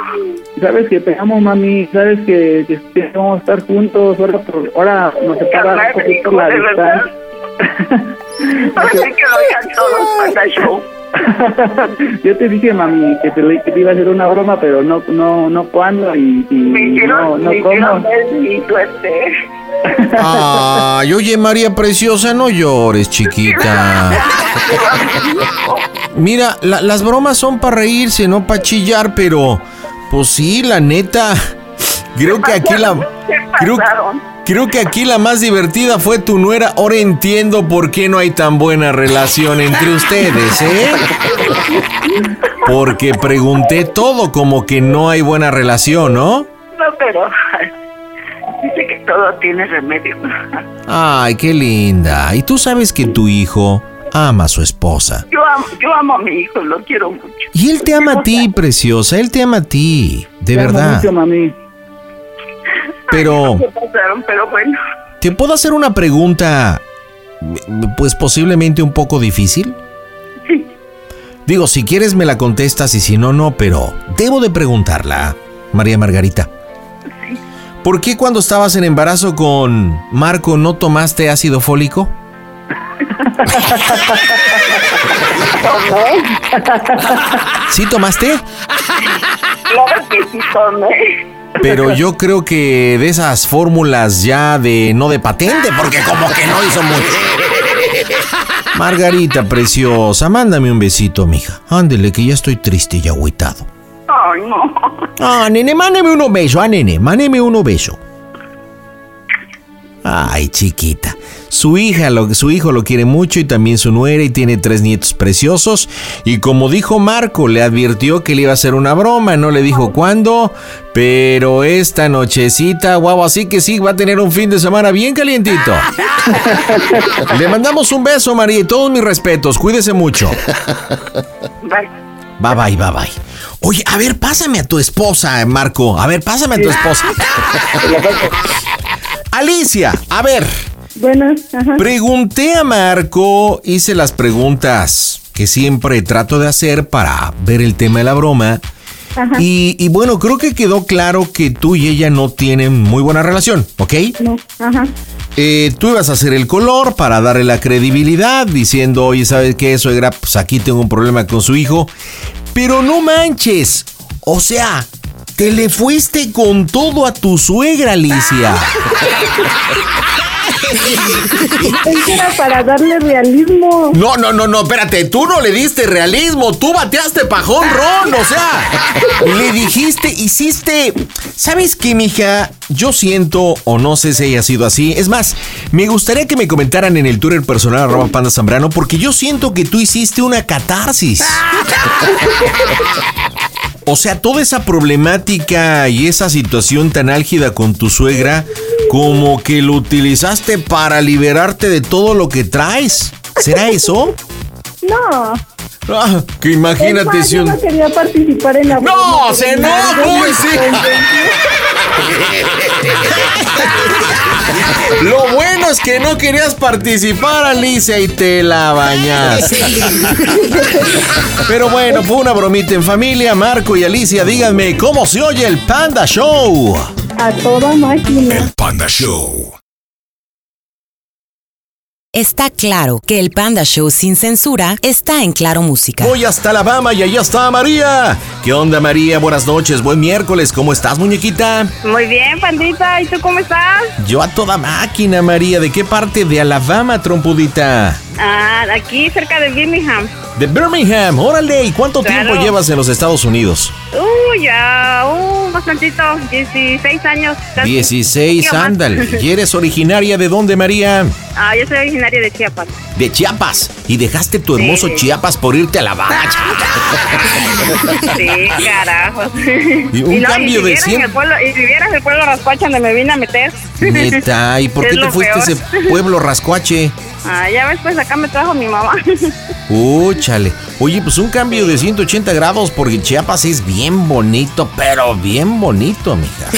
S3: sabes que te amo, mami, sabes que, que, que vamos a estar juntos, ahora, por, ahora nos separa un poquito
S9: hijo,
S3: la
S9: de verdad.
S3: distancia.
S9: Así que lo oigan todos para el show.
S3: Yo te dije, mami, que te, que te iba a hacer una broma, pero no, no, no cuándo y, y
S9: Me hicieron,
S3: no, no
S9: me
S3: cómo.
S9: suerte.
S2: Ay, oye María Preciosa, no llores, chiquita. Mira, la- las bromas son para reírse, no para chillar, pero pues sí, la neta. Creo que aquí la creo. Creo que aquí la más divertida fue tu nuera. Ahora entiendo por qué no hay tan buena relación entre ustedes, ¿eh? Porque pregunté todo como que no hay buena relación, ¿no?
S9: No, pero dice que todo tiene remedio.
S2: Ay, qué linda. Y tú sabes que tu hijo ama a su esposa.
S9: Yo amo, yo amo a mi hijo, lo quiero mucho.
S2: Y él te ama a ti, preciosa. Él te ama a ti. De
S3: Te amo
S2: verdad.
S3: mucho, mami.
S2: Pero,
S9: Se pasaron, pero bueno.
S2: ¿te puedo hacer una pregunta? Pues posiblemente un poco difícil.
S9: Sí.
S2: Digo, si quieres me la contestas y si no, no, pero debo de preguntarla, María Margarita. ¿Por qué cuando estabas en embarazo con Marco no tomaste ácido fólico? ¿Sí tomaste?
S9: Claro que sí tomé.
S2: Pero yo creo que de esas fórmulas ya de no de patente, porque como que no hizo mucho. Margarita preciosa, mándame un besito, mija. Ándele, que ya estoy triste y agüitado.
S9: Ay, no.
S2: Ah, nene, mándeme uno beso, ah, nene, mándeme uno beso. Ay, chiquita. Su hija, lo, su hijo lo quiere mucho y también su nuera y tiene tres nietos preciosos. Y como dijo Marco, le advirtió que le iba a hacer una broma, no le dijo cuándo, pero esta nochecita, guau, así que sí, va a tener un fin de semana bien calientito. Le mandamos un beso, María, y todos mis respetos, cuídese mucho.
S9: Bye.
S2: Bye bye, bye bye. Oye, a ver, pásame a tu esposa, Marco. A ver, pásame a tu esposa. Alicia, a ver,
S4: Bueno, ajá.
S2: pregunté a Marco, hice las preguntas que siempre trato de hacer para ver el tema de la broma.
S4: Ajá.
S2: Y, y bueno, creo que quedó claro que tú y ella no tienen muy buena relación, ¿ok?
S4: No, ajá.
S2: Eh, tú ibas a hacer el color para darle la credibilidad, diciendo, oye, ¿sabes qué, suegra? Pues aquí tengo un problema con su hijo. Pero no manches. O sea, te le fuiste con todo a tu suegra, Alicia.
S4: Era para darle realismo.
S2: No, no, no, no, espérate, tú no le diste realismo, tú bateaste pajón ron, o sea, le dijiste, hiciste, ¿sabes qué, mija? Yo siento, o no sé si haya sido así, es más, me gustaría que me comentaran en el Twitter personal arroba panda zambrano, porque yo siento que tú hiciste una catarsis. O sea, toda esa problemática y esa situación tan álgida con tu suegra, como que lo utilizaste para liberarte de todo lo que traes. ¿Será eso?
S4: No.
S2: Ah, que imagínate
S4: más,
S2: si
S4: yo
S2: un...
S4: no quería participar en la
S2: ¡No! ¡Se sí! Que no querías participar, Alicia, y te la bañaste. Pero bueno, fue una bromita en familia. Marco y Alicia, díganme, ¿cómo se oye el Panda Show?
S4: A toda máquina.
S7: Panda Show.
S10: Está claro que el Panda Show sin censura está en Claro Música.
S2: Voy hasta Alabama y allá está María. ¿Qué onda, María? Buenas noches, buen miércoles. ¿Cómo estás, muñequita?
S11: Muy bien, pandita. ¿Y tú cómo estás?
S2: Yo a toda máquina, María. ¿De qué parte de Alabama, trompudita?
S11: Ah, aquí cerca de Birmingham.
S2: De Birmingham, órale. ¿Y cuánto
S11: Claro.
S2: tiempo llevas en los Estados Unidos?
S11: Uh, ya, uh, bastantito, 16 años. casi.
S2: 16,
S11: Poquillo más.
S2: ándale. ¿Y eres originaria de dónde, María?
S11: Ah, yo soy originaria de Chiapas.
S2: De Chiapas. Y dejaste tu hermoso
S11: Sí.
S2: Chiapas por irte a Alabama.
S11: Sí, carajo.
S2: Y un cambio
S11: y
S2: de
S11: vieras
S2: cien-
S11: el pueblo, Y si vieras el pueblo rascuacha donde me vine a meter.
S2: Neta, ¿y por qué te fuiste a ese pueblo rascuache?
S11: Ah, ya ves, pues acá me trajo mi mamá.
S2: Úchale. Oye, pues un cambio de 180 grados porque Chiapas es bien bonito, pero bien bonito, mija.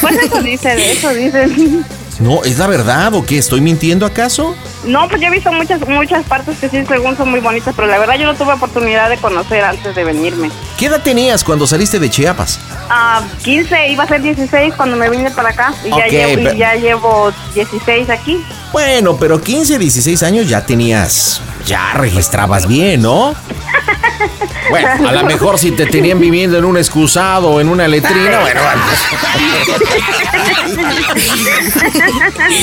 S11: Pues eso dice, de eso dicen.
S2: No, ¿es la verdad o qué? ¿Estoy mintiendo acaso?
S11: No, pues yo he visto muchas muchas partes que sí, según son muy bonitas, pero la verdad yo no tuve oportunidad de conocer antes de venirme.
S2: ¿Qué edad tenías cuando saliste de Chiapas?
S11: Ah, 15, iba a ser 16 cuando me vine para acá y, ya, llevo, y
S2: pero-
S11: ya llevo 16 aquí.
S2: Bueno, pero 15, 16 años ya tenías, ya registrabas bien, ¿no? Bueno, a lo mejor si te tenían viviendo en un excusado o en una letrina, bueno.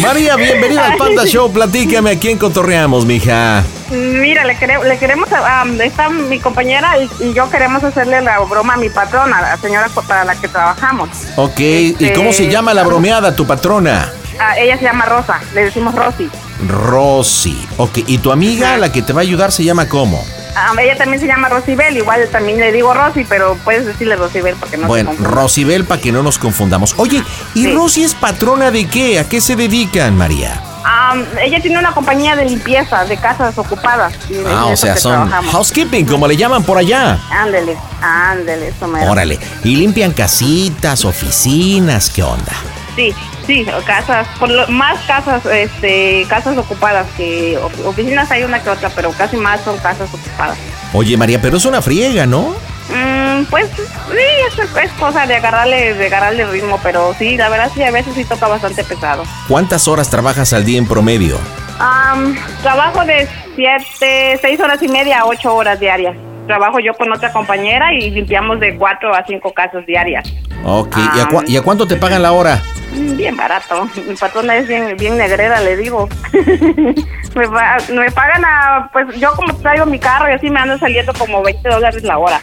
S2: María, bienvenida al Panda Show. Platícame a quién cotorreamos, mija.
S11: Mira, le, quere- le queremos, a- a- está mi compañera y, y yo queremos hacerle la broma a mi patrona, la señora para la que trabajamos.
S2: Ok, ¿y
S11: Este,
S2: cómo se llama la bromeada, tu patrona?
S11: Ah, ella se llama Rosa, le decimos Rosy.
S2: Rosy. Ok, ¿y tu amiga, la que te va a ayudar, se llama cómo?
S11: Ah, ella también se llama Rosibel, igual también le digo Rosy, pero puedes decirle Rosibel porque no
S2: bueno. Rosibel, para que no nos confundamos. Oye, ¿y
S11: Sí.
S2: Rosy es patrona de qué? ¿A qué se dedican, María?
S11: Ah, ella tiene una compañía de limpieza de casas ocupadas. y
S2: Ah, o sea, son
S11: trabajamos.
S2: housekeeping, como le llaman por allá.
S11: Ándele, ándele, eso me
S2: Órale, y limpian casitas, oficinas, ¿qué onda?
S11: Sí, sí, casas, por lo, más casas, este, casas ocupadas que of- oficinas hay una que otra, pero casi más son casas ocupadas.
S2: Oye, María, pero es una friega, ¿no?
S11: Mm, pues sí, es, es cosa de agarrarle, de agarrarle ritmo, pero sí, la verdad sí, a veces sí toca bastante pesado.
S2: ¿Cuántas horas trabajas al día en promedio?
S11: Am, trabajo de siete, seis horas y media a ocho horas diarias. Trabajo yo con otra compañera y limpiamos de cuatro a cinco casas diarias.
S2: Ok, ¿y a, cua- y a cuánto te pagan la hora?
S11: Mm, Bien barato. Mi patrona es bien, bien negrera, le digo. me pagan a, pues yo como traigo mi carro y así me ando saliendo como 20 dólares la hora.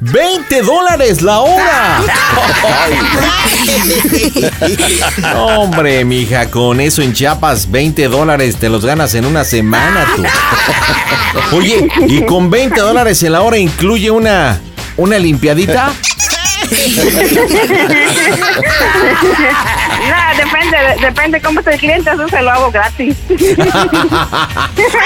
S2: ¡20 dólares la hora! No, Hombre, mija, con eso en Chiapas, 20 dólares te los ganas en una semana, tú. Oye, ¿y con 20 dólares en la hora incluye una, una limpiadita?
S11: Nada, depende, de- depende cómo está el cliente, eso se lo hago gratis.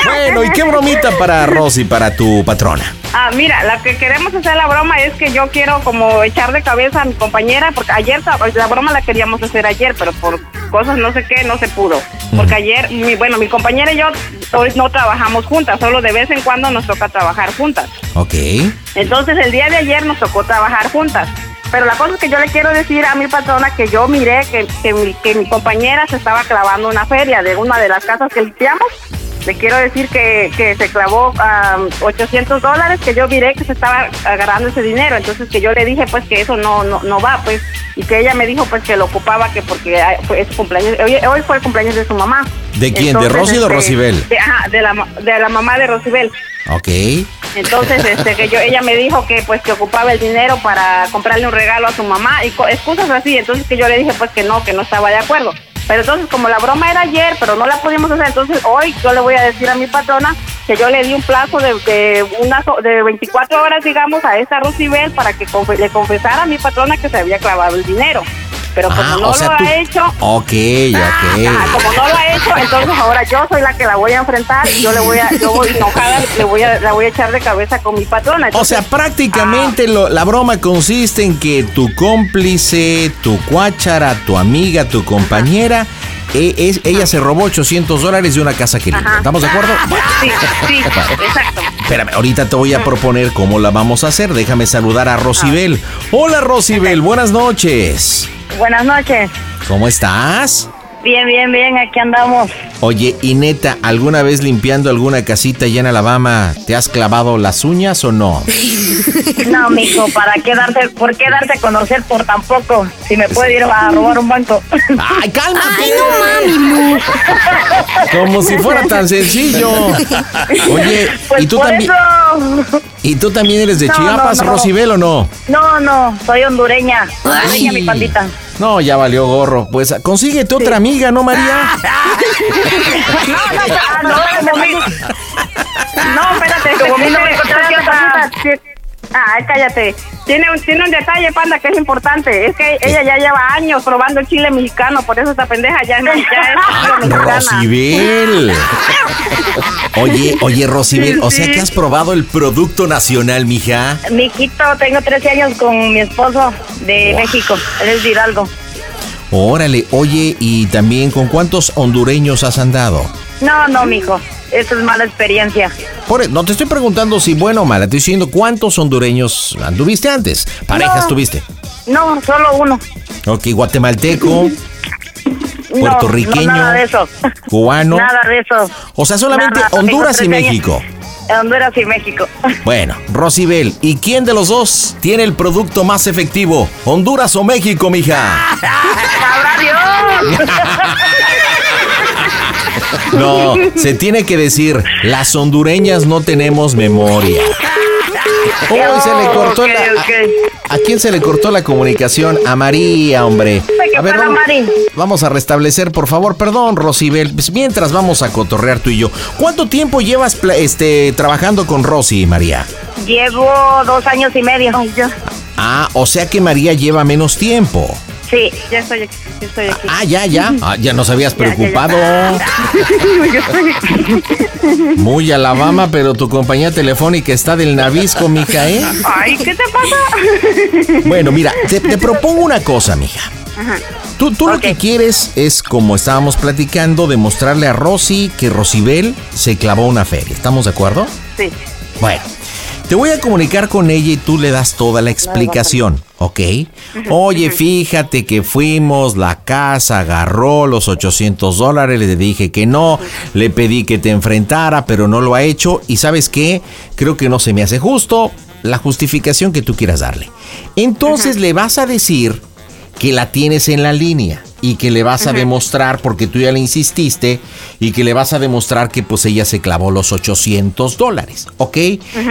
S2: Bueno, ¿y qué bromita para Rosy, para tu patrona?
S11: Ah, mira, la que queremos hacer la broma es que yo quiero como echar de cabeza a mi compañera, porque ayer la broma la queríamos hacer ayer, pero por cosas no sé qué no se pudo. Porque ayer, mi, bueno, mi compañera y yo hoy no trabajamos juntas, solo de vez en cuando nos toca trabajar juntas.
S2: Ok.
S11: Entonces el día de ayer nos tocó trabajar juntas. Pero la cosa es que yo le quiero decir a mi patrona que yo miré que, que, mi, que mi compañera se estaba clavando una feria de una de las casas que limpiamos. Le quiero decir que, que se clavó ah, 800 dólares, que yo miré que se estaba agarrando ese dinero. Entonces que yo le dije pues que eso no, no, no va, pues. Y que ella me dijo pues que lo ocupaba, que porque fue- es cumpleaños. Hoy, hoy fue el cumpleaños de su mamá.
S2: ¿De quién? ¿De Rosy o de
S11: este,
S2: Rosibel?
S11: De, ajá, de la, de la mamá de Rosibel.
S2: Ok.
S11: Entonces, este, que yo, ella me dijo que pues que ocupaba el dinero para comprarle un regalo a su mamá y excusas así. Entonces que yo le dije pues que no, que no estaba de acuerdo. Pero entonces como la broma era ayer, pero no la pudimos hacer, entonces hoy yo le voy a decir a mi patrona que yo le di un plazo de, de, unas ho- de 24 horas, digamos, a esta Rosibel para que le confesara a mi patrona que se había clavado el dinero. Pero como
S2: Ah,
S11: no
S2: o sea,
S11: lo
S2: tú-
S11: ha hecho,
S2: Ok,
S11: Ah,
S2: ok.
S11: como no lo ha hecho, entonces ahora yo soy la que la voy a enfrentar y yo le voy a, yo voy enojada, le voy a, la voy a echar de cabeza con mi patrona.
S2: O sea, prácticamente lo- la broma consiste en que tu cómplice, tu cuáchara, tu amiga, tu compañera, e- es- ella se robó 800 dólares de una casa que limpia. ¿Estamos de acuerdo?
S11: Sí, sí, exacto.
S2: Espérame, ahorita te voy a proponer cómo la vamos a hacer. Déjame saludar a Rosibel. Hola Rosibel, buenas noches.
S12: Buenas noches.
S2: ¿Cómo estás?
S12: Bien, bien, bien, aquí andamos.
S2: Oye, y neta, ¿alguna vez limpiando alguna casita allá en Alabama te has clavado las uñas o no?
S12: No, mijo, ¿para qué darte, por qué darte a conocer por tan poco? Si me puede ir a robar un banco.
S2: ¡Ay, cálmate!
S12: Ay, no mami,
S2: Como si fuera tan sencillo. Oye,
S12: Pues
S2: ¿y tú también
S12: eso.
S2: ¿y tú también eres de
S12: No,
S2: Chiapas,
S12: no, no.
S2: Rosibel o no?
S12: No, no, soy hondureña. Hondureña, mi pandita.
S2: No, ya valió gorro. Pues consíguete otra amiga, ¿no, María?
S12: Ah, no, como mi...
S11: No, espérate.
S12: Como mí no me encontraste otra.
S11: Ah, cállate. Tiene un, tiene un detalle, panda, que es importante. Es que ella ya lleva años probando el chile mexicano, por eso esta pendeja ya, ya es mexicana.
S2: Rosibel. Oye, oye, Rosibel, o sea
S12: Sí.
S2: que has probado el producto nacional, mija.
S12: Mijito, tengo 13 años con mi esposo de México. Él es de Hidalgo.
S2: Órale, oye, y también con cuántos hondureños has andado.
S12: No, no, mijo. Eso es mala experiencia.
S2: Por, e- no te estoy preguntando si bueno o mala, te estoy diciendo cuántos hondureños anduviste antes. Parejas
S12: No.
S2: tuviste.
S12: No, solo uno.
S2: Ok, guatemalteco, puertorriqueño,
S12: No, nada de eso.
S2: cubano.
S12: Nada de eso.
S2: O sea, solamente
S12: Nada,
S2: Honduras y
S12: 13 años.
S2: México.
S12: Honduras y México.
S2: Bueno, Rosibel, ¿y quién de los dos tiene el producto más efectivo? ¿Honduras o México, mija?
S12: ¡Sabrá Dios!
S2: No, se tiene que decir, las hondureñas no tenemos memoria. Oh, se le cortó la-. ¿A, a quién se le cortó la comunicación? A María, hombre.
S12: ¿Qué
S2: A ver, vamos, vamos a restablecer, por favor. Perdón, Rosibel. Pues mientras vamos a cotorrear tú y yo. ¿Cuánto tiempo llevas este, trabajando con Rosy, María?
S12: Llevo dos años y medio.
S2: Ah, o sea que María lleva menos tiempo.
S12: Sí.
S11: Ya estoy aquí, ya estoy aquí.
S2: Ah, ya, ya. Ah, ya nos habías
S11: Ya, ya, ya.
S2: preocupado.
S11: Aquí.
S2: Muy Alabama, pero tu compañía telefónica está del Navisco, mija, ¿eh?
S11: Ay, ¿qué te pasa?
S2: Bueno, mira, te, te propongo una cosa, mija.
S11: Ajá.
S2: Tú, tú lo que quieres es, como estábamos platicando, demostrarle a Rosy que Rosibel se clavó una feria. ¿Estamos de acuerdo?
S11: Sí.
S2: Bueno, te voy a comunicar con ella y tú le das toda la explicación, ¿ok? Oye, fíjate que fuimos, la casa agarró los 800 dólares, le dije que no, le pedí que te enfrentara, pero no lo ha hecho y sabes qué, creo que no se me hace justo la justificación que tú quieras darle. Entonces le vas a decir que la tienes en la línea y que le vas a demostrar, porque tú ya le insististe, y que le vas a demostrar que pues ella se clavó los 800 dólares, ¿ok?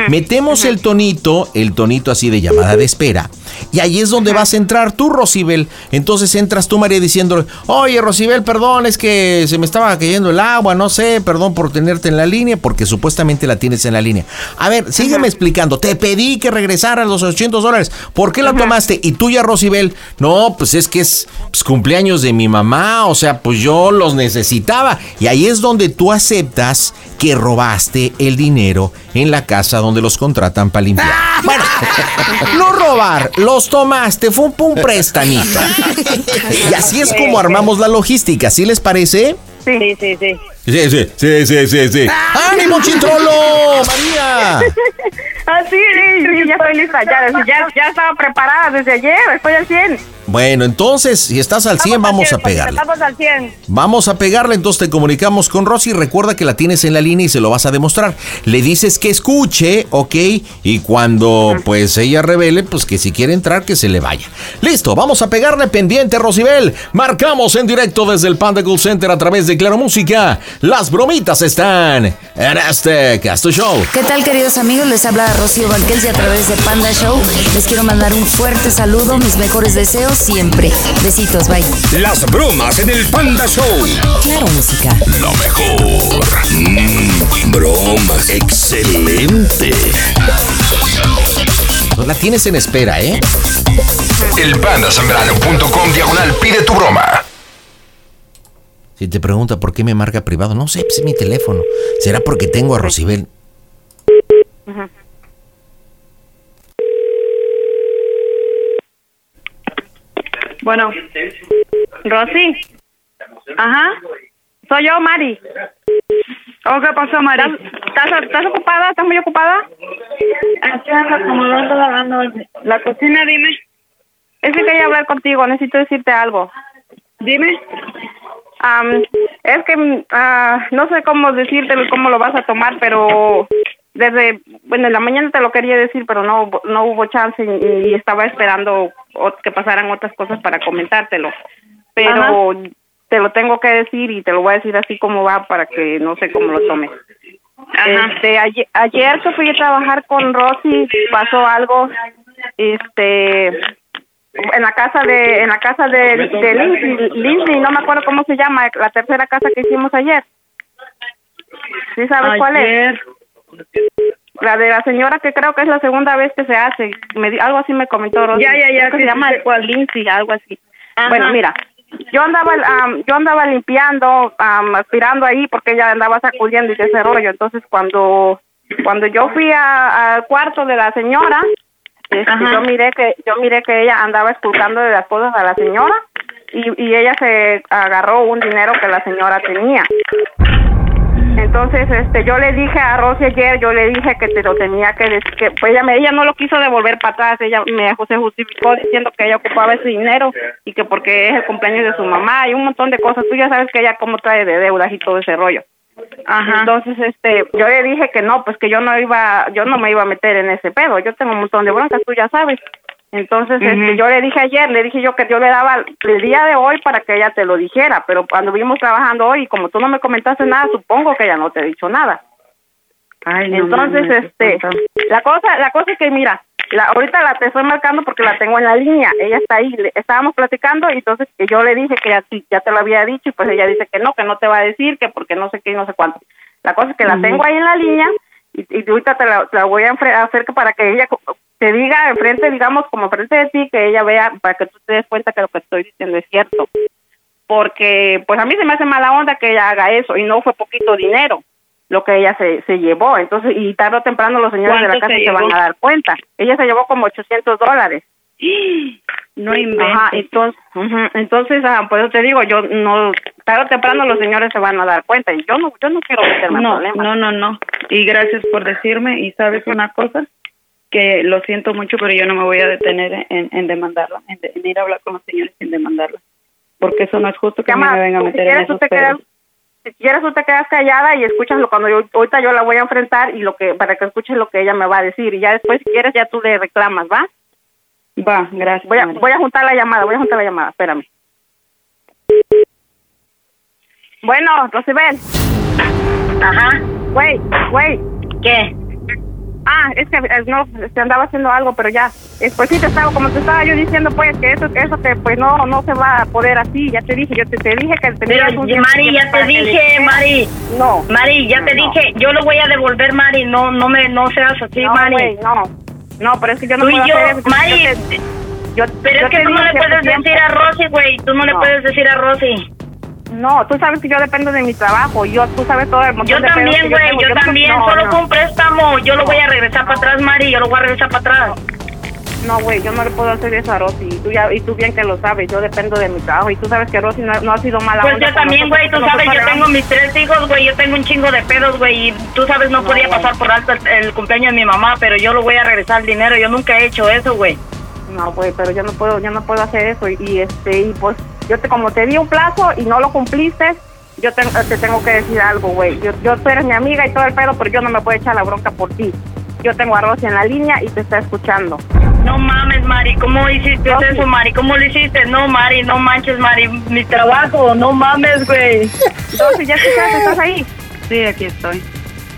S2: Metemos el tonito, el tonito así de llamada de espera, y ahí es donde vas a entrar tú, Rosibel. Entonces entras tú, María, diciéndole, oye, Rosibel, perdón, es que se me estaba cayendo el agua, no sé, perdón por tenerte en la línea, porque supuestamente la tienes en la línea. A ver, sígueme explicando, te pedí que regresaras los 800 dólares, ¿por qué la tomaste? Y tú ya, Rosibel, no, pues es que es pues, cumpleaños de mi mamá, o sea, pues yo los necesitaba. Y ahí es donde tú aceptas que robaste el dinero en la casa donde los contratan para limpiar. Bueno, no robar, los tomaste, fue un, un prestamito. Y así es como armamos la logística, ¿sí les parece?
S11: sí.
S12: Sí, sí, sí.
S2: Sí, sí, sí, sí, sí, sí. ¡Ánimo, Chintrolo! ¡María!
S11: Ah, sí, sí, sí, ya estoy lista. Ya, ya, ya estaba preparada desde ayer. Estoy al 100.
S2: Bueno, entonces, si estás al 100, vamos a pegarle.
S11: Estamos al 100.
S2: Vamos a pegarle, entonces te comunicamos con Rosy. Recuerda que la tienes en la línea y se lo vas a demostrar. Le dices que escuche, ¿ok? Y cuando pues ella revele, pues que si quiere entrar, que se le vaya. Listo, vamos a pegarle pendiente, Rosibel. Marcamos en directo desde el Panda Cool Center a través de Claro Música. Las bromitas están en este Casto Show.
S13: ¿Qué tal, queridos amigos? Les habla Rocío Banquels y a través de Panda Show les quiero mandar un fuerte saludo, mis mejores deseos siempre. Besitos, bye.
S5: Las bromas en el Panda Show.
S10: Claro, música.
S8: Lo mejor. Mm, bromas. Excelente.
S2: La tienes en espera, ¿eh?
S7: Elpandasambrano.com diagonal pide tu broma.
S2: Si te pregunta por qué me marca privado, no sé, pues es mi teléfono. ¿Será porque tengo a Rosibel?
S11: Bueno. Rosy. Ajá. Soy yo, Mari. ¿O qué pasó, Mari? ¿Estás, estás ocupada? ¿Estás muy ocupada? Aquí ando acomodando, lavando la cocina, dime. Es que quería hablar contigo, necesito decirte algo. Dime. Am, es que ah, no sé cómo decirte cómo lo vas a tomar, pero desde, bueno, en la mañana te lo quería decir, pero no, no hubo chance y, y estaba esperando que pasaran otras cosas para comentártelo. Pero te lo tengo que decir y te lo voy a decir así como va para que no sé cómo lo tomes. Este, ayer, ayer que fui a trabajar con Rosy pasó algo, este, en la casa de, en la casa de, de Lindsay, Lindsay, no me acuerdo cómo se llama, la tercera casa que hicimos ayer. ¿Sí sabes cuál es? La de la señora que creo que es la segunda vez que se hace. Me, di- algo así me comentó Rosy.
S12: Ya, ya, ya,
S11: Creo que
S12: sí,
S11: se llama
S12: sí,
S11: Lindsay, algo así.
S12: Ajá.
S11: Bueno, mira, yo andaba yo andaba limpiando, am, aspirando ahí porque ella andaba sacudiendo y ese rollo. Entonces cuando cuando yo fui a- al cuarto de la señora, este, yo miré que yo miré que ella andaba esculcando de las cosas a la señora y, y ella se agarró un dinero que la señora tenía. Entonces, este, yo le dije a Rosy ayer, yo le dije que te lo tenía que decir, que pues ella, me, ella no lo quiso devolver para atrás, ella me se justificó diciendo que ella ocupaba ese dinero y que porque es el cumpleaños de su mamá y un montón de cosas, tú ya sabes que ella cómo trae de deudas y todo ese rollo.
S12: Ajá.
S11: Entonces, este, yo le dije que no, pues que yo no iba, yo no me iba a meter en ese pedo, yo tengo un montón de broncas, tú ya sabes. Entonces, este, yo le dije ayer, le dije yo que yo le daba el día de hoy para que ella te lo dijera, pero cuando vimos trabajando hoy, como tú no me comentaste nada, supongo que ella no te ha dicho nada.
S12: Ay, no,
S11: Entonces,
S12: no, no,
S11: este, la cosa, la cosa es que mira, la, ahorita la te estoy marcando porque la tengo en la línea, ella está ahí, le- estábamos platicando y entonces que yo le dije que ya, ya te lo había dicho y pues ella dice que no, que no te va a decir, que porque no sé qué y no sé cuánto. La cosa es que la tengo ahí en la línea y, y ahorita te la, te la voy a hacer para que ella te diga enfrente, digamos, como enfrente de ti, que ella vea, para que tú te des cuenta que lo que estoy diciendo es cierto. Porque, pues a mí se me hace mala onda que ella haga eso y no fue poquito dinero lo que ella se, se llevó. Entonces, y tarde o temprano los señores de la
S12: ¿Cuánto
S11: casa
S12: se
S11: se van a dar cuenta. Ella se llevó como 800 dólares.
S12: No inventes.
S11: Ajá, entonces, ujú, entonces ah, por eso te digo, yo no, tarde o temprano los señores se van a dar cuenta y yo no, yo no quiero meterme en
S12: No,
S11: problemas.
S12: no, no, no. Y gracias por decirme. Y sabes una cosa, que lo siento mucho, pero yo no me voy a detener en, en demandarla, en, de- en ir a hablar con los señores sin demandarla. Porque eso no es justo que
S11: Llama,
S12: me vengan a
S11: si
S12: meter en esos
S11: te quedas, si quieres tú te quedas callada y escuchas lo cuando yo ahorita yo la voy a enfrentar y lo que para que escuches lo que ella me va a decir y ya después si quieres ya tú le reclamas, ¿va?
S12: Va, gracias.
S11: Voy a, voy a juntar la llamada, voy a juntar la llamada, espérame. Bueno, Rosibel.
S12: Ajá.
S11: Güey, güey.
S12: ¿Qué?
S11: Ah, es que eh, no, se andaba haciendo algo, pero ya. Eh, Pues sí, te estaba, como te estaba yo diciendo, pues, que eso, que eso que pues no, no se va a poder así. Ya te dije, yo te, te dije que tenías
S12: Pero,
S11: un
S12: Mari, ya te
S11: le
S12: dije,
S11: dijera.
S12: Mari.
S11: No.
S12: Mari, ya te
S11: No.
S12: dije, yo lo voy a devolver, Mari. No, no me, no seas así,
S11: No,
S12: Mari.
S11: güey, no. No, pero es que yo no
S12: Tú y
S11: puedo
S12: yo,
S11: hacer eso.
S12: Mari,
S11: Yo te- yo-
S12: Pero
S11: yo
S12: es que tú no le puedes decir a Rosy, güey. Tú no, le puedes decir a Rosy.
S11: No, tú sabes que yo dependo de mi trabajo. Yo, tú sabes todo el montón
S12: Yo
S11: de
S12: también, güey. Yo, también.
S11: no,
S12: Solo
S11: no.
S12: un préstamo. Yo lo voy a regresar para atrás, Mari. Yo lo voy a regresar para atrás.
S11: No, güey, yo no le puedo hacer eso a Rosy. Y tú, ya, y tú bien que lo sabes, yo dependo de mi trabajo. Y tú sabes que Rosy no, no ha sido mala
S14: Pues
S11: onda
S14: yo también, güey, tú sabes, yo tengo mis tres hijos, güey, yo tengo un chingo de pedos, güey, y tú sabes, no,
S11: No,
S14: podía pasar por alto el, el cumpleaños de mi mamá, pero yo lo voy a regresar el dinero, yo nunca he hecho eso, güey.
S11: No, güey, pero yo no puedo, yo no puedo hacer eso. Y, y, este, y pues, yo te, como te di un plazo y no lo cumpliste, yo te, te tengo que decir algo, güey. Yo, yo, tú eres mi amiga y todo el pedo, pero yo no me puedo echar la bronca por ti. Yo tengo a Rosy en la línea y te está escuchando.
S14: No mames, Mari, ¿cómo hiciste
S11: Rosy.
S14: eso, Mari? ¿Cómo lo hiciste? No, Mari, no manches, Mari, mi trabajo, no mames, güey.
S11: Rosy, ¿ya escuchaste? ¿Estás ahí?
S12: Sí, aquí estoy.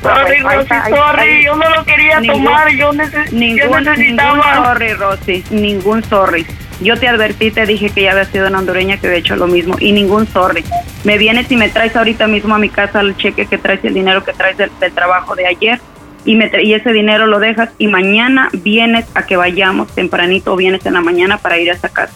S14: Sorry,
S11: Ahí
S14: Rosy,
S11: está, ahí-
S14: sorry,
S11: ahí.
S14: yo no lo quería
S12: Ningún-
S14: tomar, yo, neces yo
S12: Ningún,
S14: necesitaba...
S12: ningún sorry, Rosy, ningún sorry. Yo te advertí, te dije que ya había sido una hondureña que había hecho lo mismo y ningún sorry. Me vienes y me traes ahorita mismo a mi casa el cheque que traes, el dinero que traes del, del trabajo de ayer y, me y ese dinero lo dejas y mañana vienes a que vayamos tempranito o vienes en la mañana para ir a esa casa.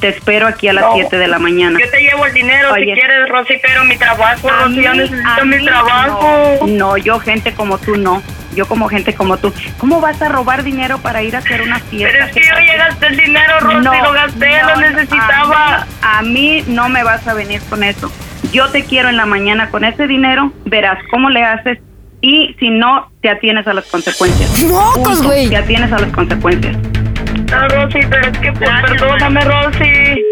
S12: Te espero aquí a las
S14: No.
S12: 7 de la mañana.
S14: Yo te llevo el dinero
S12: Oye.
S14: si quieres, Rosy, pero mi trabajo,
S12: A
S14: Rosy, yo necesito mi trabajo.
S12: No, no, yo gente como tú no. Yo como gente como tú. ¿Cómo vas a robar dinero para ir a hacer una fiesta?
S14: Pero es que yo ya gasté el dinero, Rosy, lo gasté, lo necesitaba.
S12: A mí, a mí no me vas a venir con eso. Yo te quiero en la mañana con ese dinero, verás cómo le haces y si no, te atienes a las consecuencias.
S13: ¡Mocos, güey!
S12: Te atienes a las consecuencias.
S14: No, Rosy, pero es que pues, perdóname, Rosy.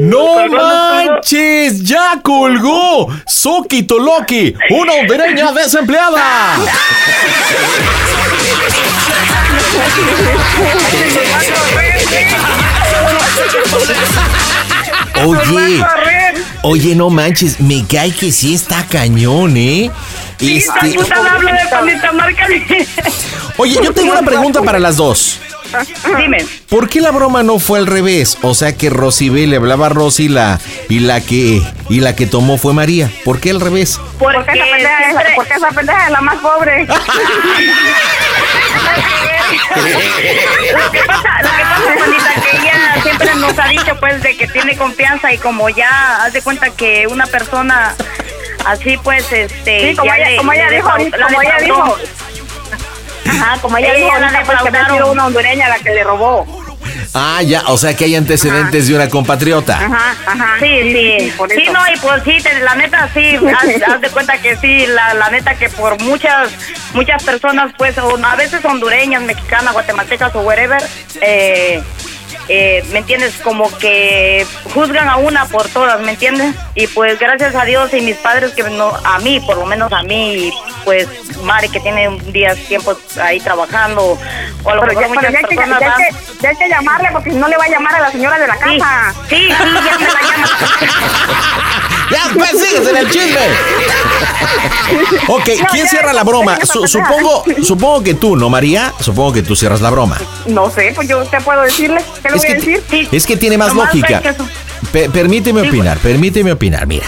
S2: ¡No manches! ¡Ya colgó! ¡Soquito Loki! ¡Una hondureña desempleada! Oye, oye, no manches, me cae que sí está cañón, ¿eh?
S14: Esta
S2: Este,
S14: puta hablo de
S2: oye, yo tengo una pregunta para las dos.
S14: Dime.
S2: ¿Por qué la broma no fue al revés? O sea que Rosibel le hablaba a Rosy la, y la que y la que tomó fue María. ¿Por qué al revés?
S11: Porque porque esa pendeja es la más pobre.
S14: Lo que pasa, lo que pasa, Juanita, que ella siempre nos ha dicho, pues, de que tiene confianza y como ya haz de cuenta que una persona así, pues, este.
S11: Sí, como ella-
S14: le-
S11: como ella dijo
S14: la
S11: como ella dijo. Ajá, como ella,
S14: Ella
S11: dijo
S14: la
S11: pues, que una hondureña la que le robó.
S2: Ah, ya, o sea que hay antecedentes de una compatriota.
S11: Ajá, ajá.
S14: Sí, sí,
S11: por
S14: sí, no, y pues sí, te- la neta sí, haz, haz de cuenta que sí, la, la neta que por muchas muchas personas, pues, o a veces hondureñas, mexicanas, guatemaltecas o wherever, eh, eh, ¿me entiendes? Como que juzgan a una por todas, ¿me entiendes? Y pues gracias a Dios y mis padres que no, a mí, por lo menos a mí, pues Mari que tiene un día tiempo ahí trabajando, o a lo mejor
S11: ya,
S14: muchas
S11: ya que, ya,
S14: van-
S11: que, ya que llamarle porque si no le va a llamar a la señora de la
S14: Sí,
S11: casa.
S14: sí, sí, ya me la llama.
S2: ¡Ya, pues sigues en el chisme! Ok,
S11: No,
S2: ¿quién
S11: ya,
S2: cierra la broma? Su- supongo, supongo que tú, ¿no, María? Supongo que tú cierras la broma.
S11: No sé, pues yo te puedo decirle. ¿Qué le voy a decir?
S2: es que tiene más
S14: Nomás
S2: lógica. Pe- permíteme opinar, permíteme opinar, mira.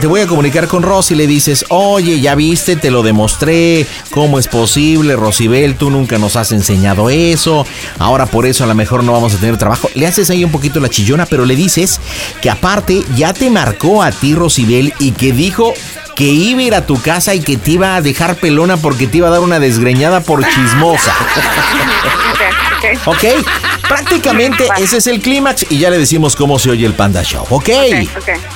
S2: Te voy a comunicar con Rosy y le dices, oye, ya viste, te lo demostré, ¿cómo es posible, Rosibel? Tú nunca nos has enseñado eso, ahora por eso a lo mejor no vamos a tener trabajo. Le haces ahí un poquito la chillona, pero le dices que aparte ya te marcó a ti, Rosibel, y que dijo que iba a ir a tu casa y que te iba a dejar pelona porque te iba a dar una desgreñada por chismosa. ¿Ok? Prácticamente ese es el clímax y ya le decimos cómo se oye el Panda Show. ¿Ok?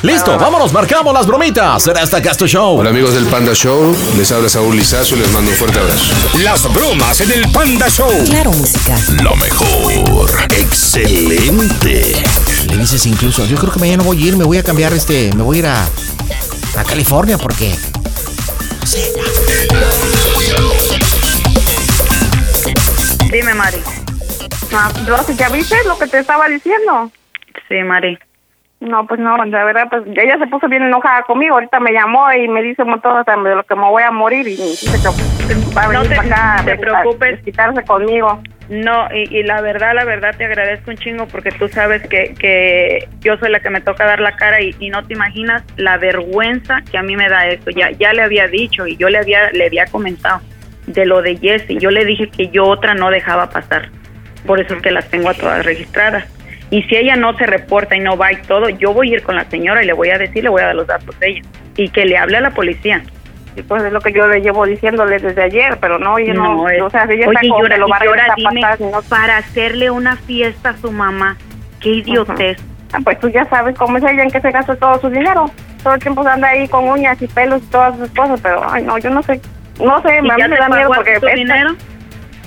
S2: Listo, vámonos, marcamos las bromitas. Será hasta Casto Show.
S15: Hola amigos del Panda Show, les habla Saúl Lizazo y les mando un fuerte abrazo.
S5: Las bromas en el Panda Show.
S10: Claro, música.
S8: Lo mejor. Excelente.
S2: Le dices incluso, yo creo que mañana voy a ir, me voy a cambiar este, me voy a ir a, a California porque... No sé,
S12: Dime, Mari.
S11: Ah, Rosy, ¿ya viste lo que te estaba diciendo?
S12: Sí, Mari.
S11: No, pues no, la verdad, pues ella se puso bien enojada conmigo. Ahorita me llamó y me dice un montón hasta de lo que me voy a morir y dice que va a venir
S12: No te-
S11: para acá
S12: te
S11: a
S12: preocupes.
S11: quitarse conmigo.
S12: No, y, y la verdad, la verdad te agradezco un chingo porque tú sabes que, que yo soy la que me toca dar la cara y, y no te imaginas la vergüenza que a mí me da esto. Ya, ya le había dicho y yo le había, le había comentado de lo de Jessie. Yo le dije que yo otra no dejaba pasar. Por eso es que las tengo a todas registradas. Y si ella no se reporta y no va y todo, yo voy a ir con la señora y le voy a decir, le voy a dar los datos de ella. Y que le hable a la policía.
S11: Y pues es lo que yo le llevo diciéndole desde ayer, pero no, oye, no,
S12: es-
S11: o sea, ella
S12: oye,
S11: está que lo va a
S12: dime,
S11: para atrás, no
S12: para hacerle una fiesta a su mamá, qué idiotez.
S11: Ah, pues tú ya sabes cómo es ella en que se gasta todo su dinero. Todo el tiempo anda ahí con uñas y pelos y todas esas cosas, pero ay no, yo no sé, no sé,
S12: ¿Y
S11: a mí me da miedo porque esta-
S12: dinero?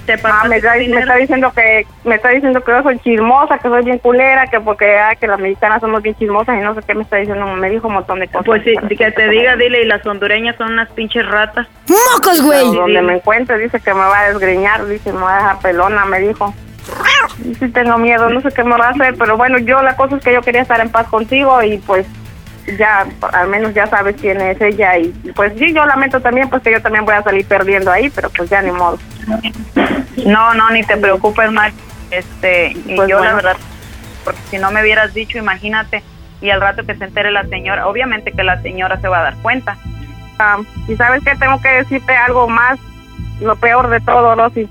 S12: ¿Te pagó
S11: Ah, me, está, me
S12: dinero?
S11: está diciendo que me está diciendo que yo soy chismosa, que soy bien culera, que porque ah, que las mexicanas somos bien chismosas y no sé qué me está diciendo, me dijo un montón de cosas.
S12: Pues sí, que te diga, dile, y las hondureñas son unas pinches ratas.
S13: ¡Mocos,
S11: Pero donde me encuentre dice que me va a desgreñar, dice, me va a dejar pelona, me dijo. Sí tengo miedo, no sé qué me va a hacer, pero bueno, yo la cosa es que yo quería estar en paz contigo y pues ya, al menos ya sabes quién es ella y pues sí, yo lamento también pues que yo también voy a salir perdiendo ahí, pero pues ya ni modo.
S12: No, no, ni te preocupes, Mar. Este, y
S11: Pues
S12: yo la verdad, porque si no me hubieras dicho, imagínate, y al rato que se entere la señora, obviamente que la señora se va a dar cuenta.
S11: Ah, y sabes que tengo que decirte algo más, lo peor de todo, Rosy.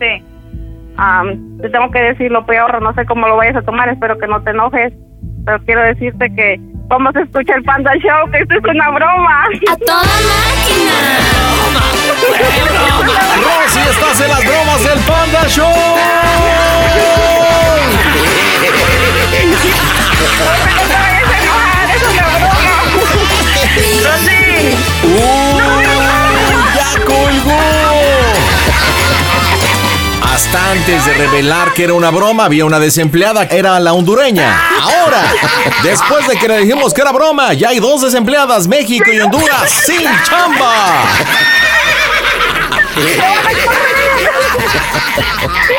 S12: Sí.
S11: Am, te tengo que decir lo peor, no sé cómo lo vayas a tomar, espero que no te enojes, pero quiero decirte que cómo se escucha el Panda Show, que esto es una broma.
S6: ¡A toda
S2: Rosy, estás en las bromas del Panda Show. ¡Ya colgó! Hasta antes de revelar que era una broma, había una desempleada, era la hondureña. Ahora, después de que le dijimos que era broma, ya hay dos desempleadas, México y Honduras, sin chamba.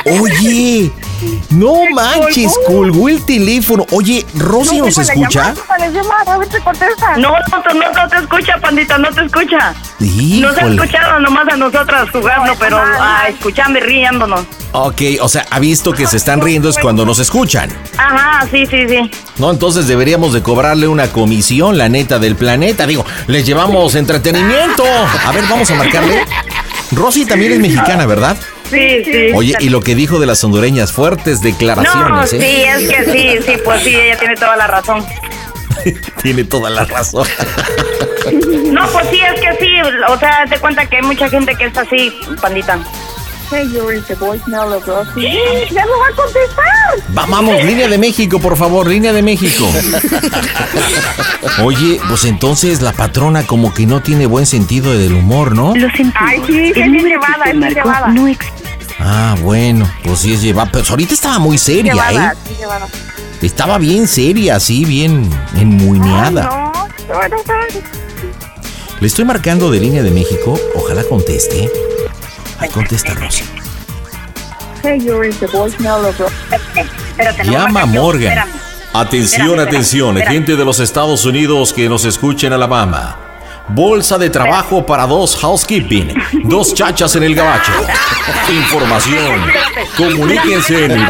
S2: Oye, no manches, colgó el teléfono. Oye, ¿Rosy nos escucha?
S14: No, no, no, no te escucha, pandita, no te escucha. Nos ha escuchado nomás a nosotras jugando, pero ah, escuchando y riéndonos.
S2: Ok, o sea, ha visto que se están riendo es cuando nos escuchan.
S14: Ajá, sí, sí, sí.
S2: No, entonces deberíamos de cobrarle una comisión, la neta del planeta. Digo, les llevamos entretenimiento. A ver, vamos a marcarle. Rosy también es mexicana, ¿verdad?
S14: Sí, sí.
S2: Oye, y lo que dijo de las hondureñas, fuertes
S14: No,
S2: declaraciones,
S14: sí,
S2: ¿eh?
S14: es que sí, sí, pues sí, ella tiene toda la razón.
S2: Tiene toda la razón.
S14: No, pues sí, es que sí, o sea, te cuenta que hay mucha gente que es así, pandita.
S11: Hey, you're in the voicemail of Rosy. ¡Ya no va a contestar!
S2: Va- vamos, línea de México, por favor, línea de México. Oye, pues entonces la patrona como que no tiene buen sentido del humor, ¿no?
S11: Lo sentimos. Ay, sí, es bien llevada, es bien llevada. No
S2: Ah, bueno, pues sí es llevada. Pero ahorita estaba muy seria,
S11: llevada,
S2: ¿eh?
S11: sí, llevada.
S2: Estaba bien seria, así, bien enmuineada.
S11: No, bueno,
S2: Le estoy marcando de línea de México. Ojalá conteste. Contesta, Rosy. Llama a Morgan. Atención, atención, gente de los Estados Unidos que nos escucha en Alabama. Bolsa de trabajo para dos housekeeping, dos chachas en el gabacho. Información. Comuníquense en...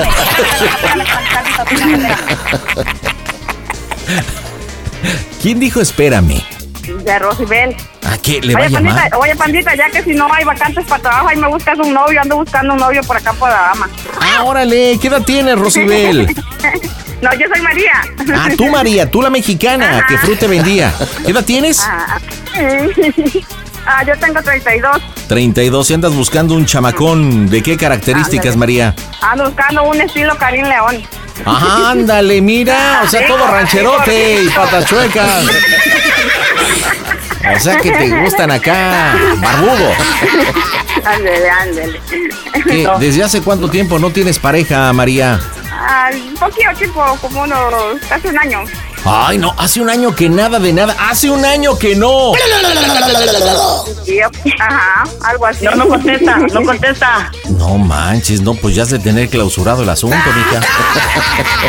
S2: ¿Quién dijo espérame?
S11: De Rosibel.
S2: ¿A qué le va a
S11: Oye,
S2: llamar?
S11: pandita, oye, pandita, ya que si no hay vacantes para trabajo, ahí me buscas un novio, ando buscando un novio por acá por Alabama.
S2: Ah, órale, ¿qué edad tienes, Rosibel?
S11: no, yo soy María.
S2: Ah, tú María, tú la mexicana, que fruta vendía. ¿Qué edad tienes?
S11: Ah, ah, yo tengo 32.
S2: 32, y andas buscando un chamacón. ¿De qué características,
S11: Ándale.
S2: María?
S11: Ando buscando un estilo Karim León.
S2: Ajá, ándale, mira, o sea, todo rancherote y patachuecas. O sea que te gustan acá, barbudo.
S11: Ándale, ándale.
S2: ¿Qué?
S11: No.
S2: ¿Desde hace cuánto tiempo no tienes pareja, María?
S11: Ah, un poquito tiempo, como unos, casi un año.
S2: Ay, no, hace un año que nada de nada. Hace un año que no.
S11: Yep, Ajá, algo así.
S14: No, no contesta, no contesta.
S2: No manches, no, pues ya has de tener clausurado el asunto, mija.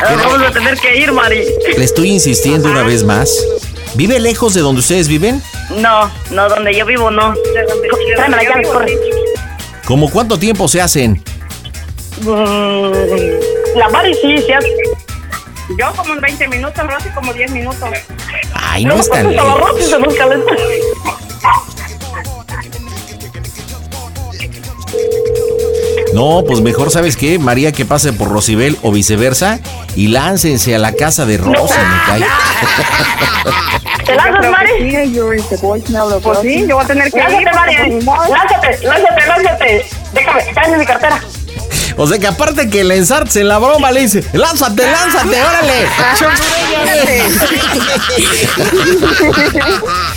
S14: Vamos a tener que ir, Mari.
S2: Le estoy insistiendo una vez más. ¿Vive lejos de donde ustedes viven?
S14: No, no, donde yo vivo, no. Tráeme la llave, corre.
S2: ¿Cómo cuánto tiempo se hacen?
S14: Mm, La Mari sí, hace-
S11: Yo como en 20 minutos, Rosy como 10 minutos.
S2: Ay, no es tan lejos. No, pues mejor, ¿sabes qué? María que pase por Rosibel o viceversa y láncense a la casa de Rosy, me cae.
S14: lanzas,
S3: creo
S14: Mari?
S3: sí, yo este, voy, hablo,
S14: Pues sí, yo voy a tener que
S3: Lánzate,
S14: ir.
S3: Mari.
S14: Lánzate, lánzate, lánzate. Déjame, dame mi cartera.
S2: O sea que aparte que le ensartes en la broma, le dice, lánzate, lánzate, órale.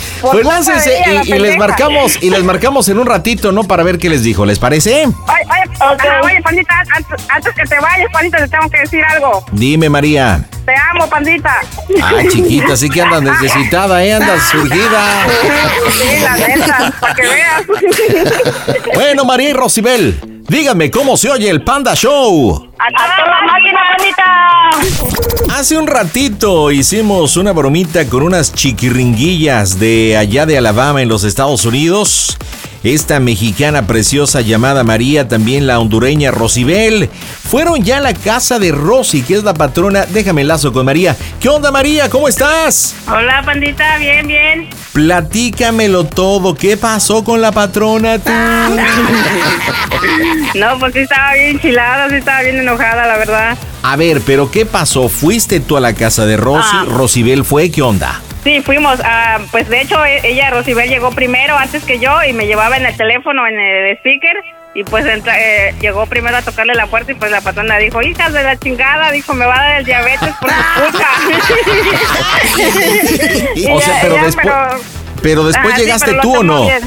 S2: Pues láncese y, y les marcamos y les marcamos en un ratito, ¿no? Para ver qué les dijo, ¿les parece?
S11: Oye, oye, ajá, oye, pandita, antes, antes que te vayas, pandita, te tengo que decir algo.
S2: Dime, María.
S11: Te amo, pandita.
S2: Ah, chiquita, sí que andas necesitada, ¿eh? Andas surgida.
S11: Sí, la neta, para que veas.
S2: Bueno, María y Rosibel, díganme cómo se oye el Panda Show.
S14: ¡A toda máquina, pandita!
S2: Hace un ratito hicimos una bromita con unas chiquiringuillas de allá de Alabama en los Estados Unidos. Esta mexicana preciosa llamada María, también la hondureña Rosibel, fueron ya a la casa de Rosy, que es la patrona. Déjame lazo con María. ¿Qué onda, María? ¿Cómo estás?
S11: Hola, pandita, bien, bien.
S2: Platícamelo todo. ¿Qué pasó con la patrona tú?
S11: No, pues sí estaba bien chilada, sí estaba bien enojada, la verdad.
S2: A ver, pero ¿qué pasó? ¿Fuiste tú a la casa de Rosy?
S11: Ah.
S2: ¿Rosibel fue? ¿Qué onda?
S11: Sí, fuimos, ah, pues de hecho e- ella, Rosibel, llegó primero antes que yo y me llevaba en el teléfono, en el speaker. Y pues entra- eh, llegó primero a tocarle la puerta y pues la patrona dijo, hijas de la chingada, dijo, me va a dar el diabetes por su puta.
S2: O sea, pero después-
S11: pero-
S2: Pero después llegaste tú o no?
S11: bien.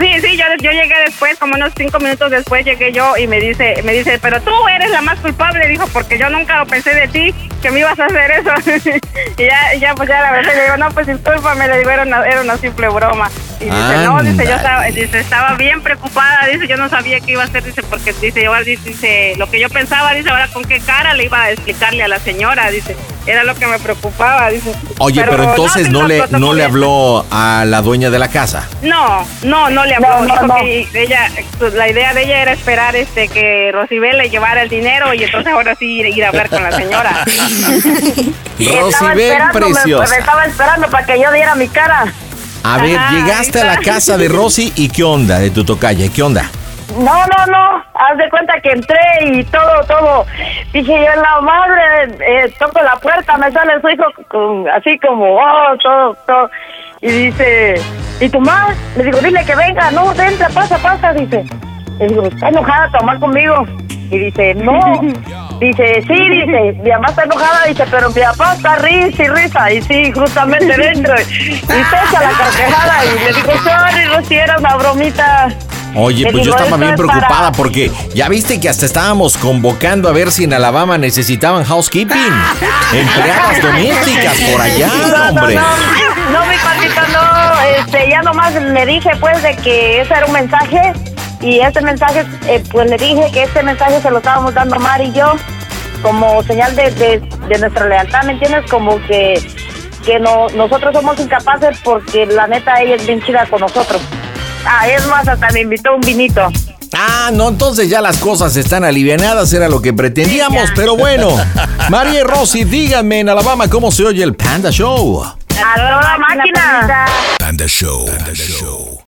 S11: Sí, sí, yo, yo llegué después, como unos cinco minutos después llegué yo y me dice, me dice, pero tú eres la más culpable, dijo, porque yo nunca lo pensé de ti, que me ibas a hacer eso. y ya, ya, pues ya la verdad, le digo, no, pues discúlpame, le digo, era una, era una simple broma. Y dice, no, dice, yo estaba, dice, estaba bien preocupada, dice, yo no sabía qué iba a hacer, dice, porque dice, dice, dice, lo que yo pensaba, dice, ahora con qué cara le iba a explicarle a la señora, dice, era lo que me preocupaba, dice.
S2: Oye, pero, entonces no, le, no le habló a la dueña de la casa.
S11: No, no, no le habló.
S14: No, no,
S11: Dijo
S14: no.
S11: que ella, la idea de ella era esperar este que Rosibel le llevara el dinero y entonces ahora sí ir, ir a hablar con la señora.
S2: Rosibel
S14: me-
S2: preciosa.
S14: Me, estaba esperando para que yo diera mi cara.
S2: A ver,
S11: Ajá,
S2: llegaste a la casa de Rosy y ¿qué onda de tu tocaya? ¿Qué onda?
S14: No, no, no. Haz de cuenta que entré y todo, todo. Dije yo, la madre, eh, toco la puerta, me sale su hijo con- así como, oh, todo, todo. Y dice, ¿y tu mamá? Le digo, dile que venga, no, entra, pasa, pasa, dice. Le digo, está enojada tu mamá conmigo. Y dice, no. Dice, sí, dice, mi mamá está enojada, dice, pero mi papá está risa y risa. Y sí, justamente dentro. Y toca la carcajada. Y le digo, sorry, Rosy, era una bromita.
S2: Oye, pues yo estaba
S14: "Esto
S2: bien preocupada
S14: para-".
S2: porque ya viste que hasta estábamos convocando a ver si en Alabama necesitaban housekeeping. Empleadas domésticas por allá, hombre.
S14: No, mi patito, no. Este, ya nomás le dije, pues, de que ese era un mensaje. Y este mensaje, eh, pues le dije que este mensaje se lo estábamos dando Mar y yo, como señal de, de, de nuestra lealtad, ¿me entiendes? Como que, que no, nosotros somos incapaces porque la neta ella es bien chida con nosotros. Ah, es más, hasta me invitó un vinito.
S2: Ah, no, entonces ya las cosas están alivianadas, era lo que pretendíamos, pero bueno. María y Rosy, díganme en Alabama cómo se oye el Panda Show.
S14: A toda máquina.
S8: Panda Show. Panda Show.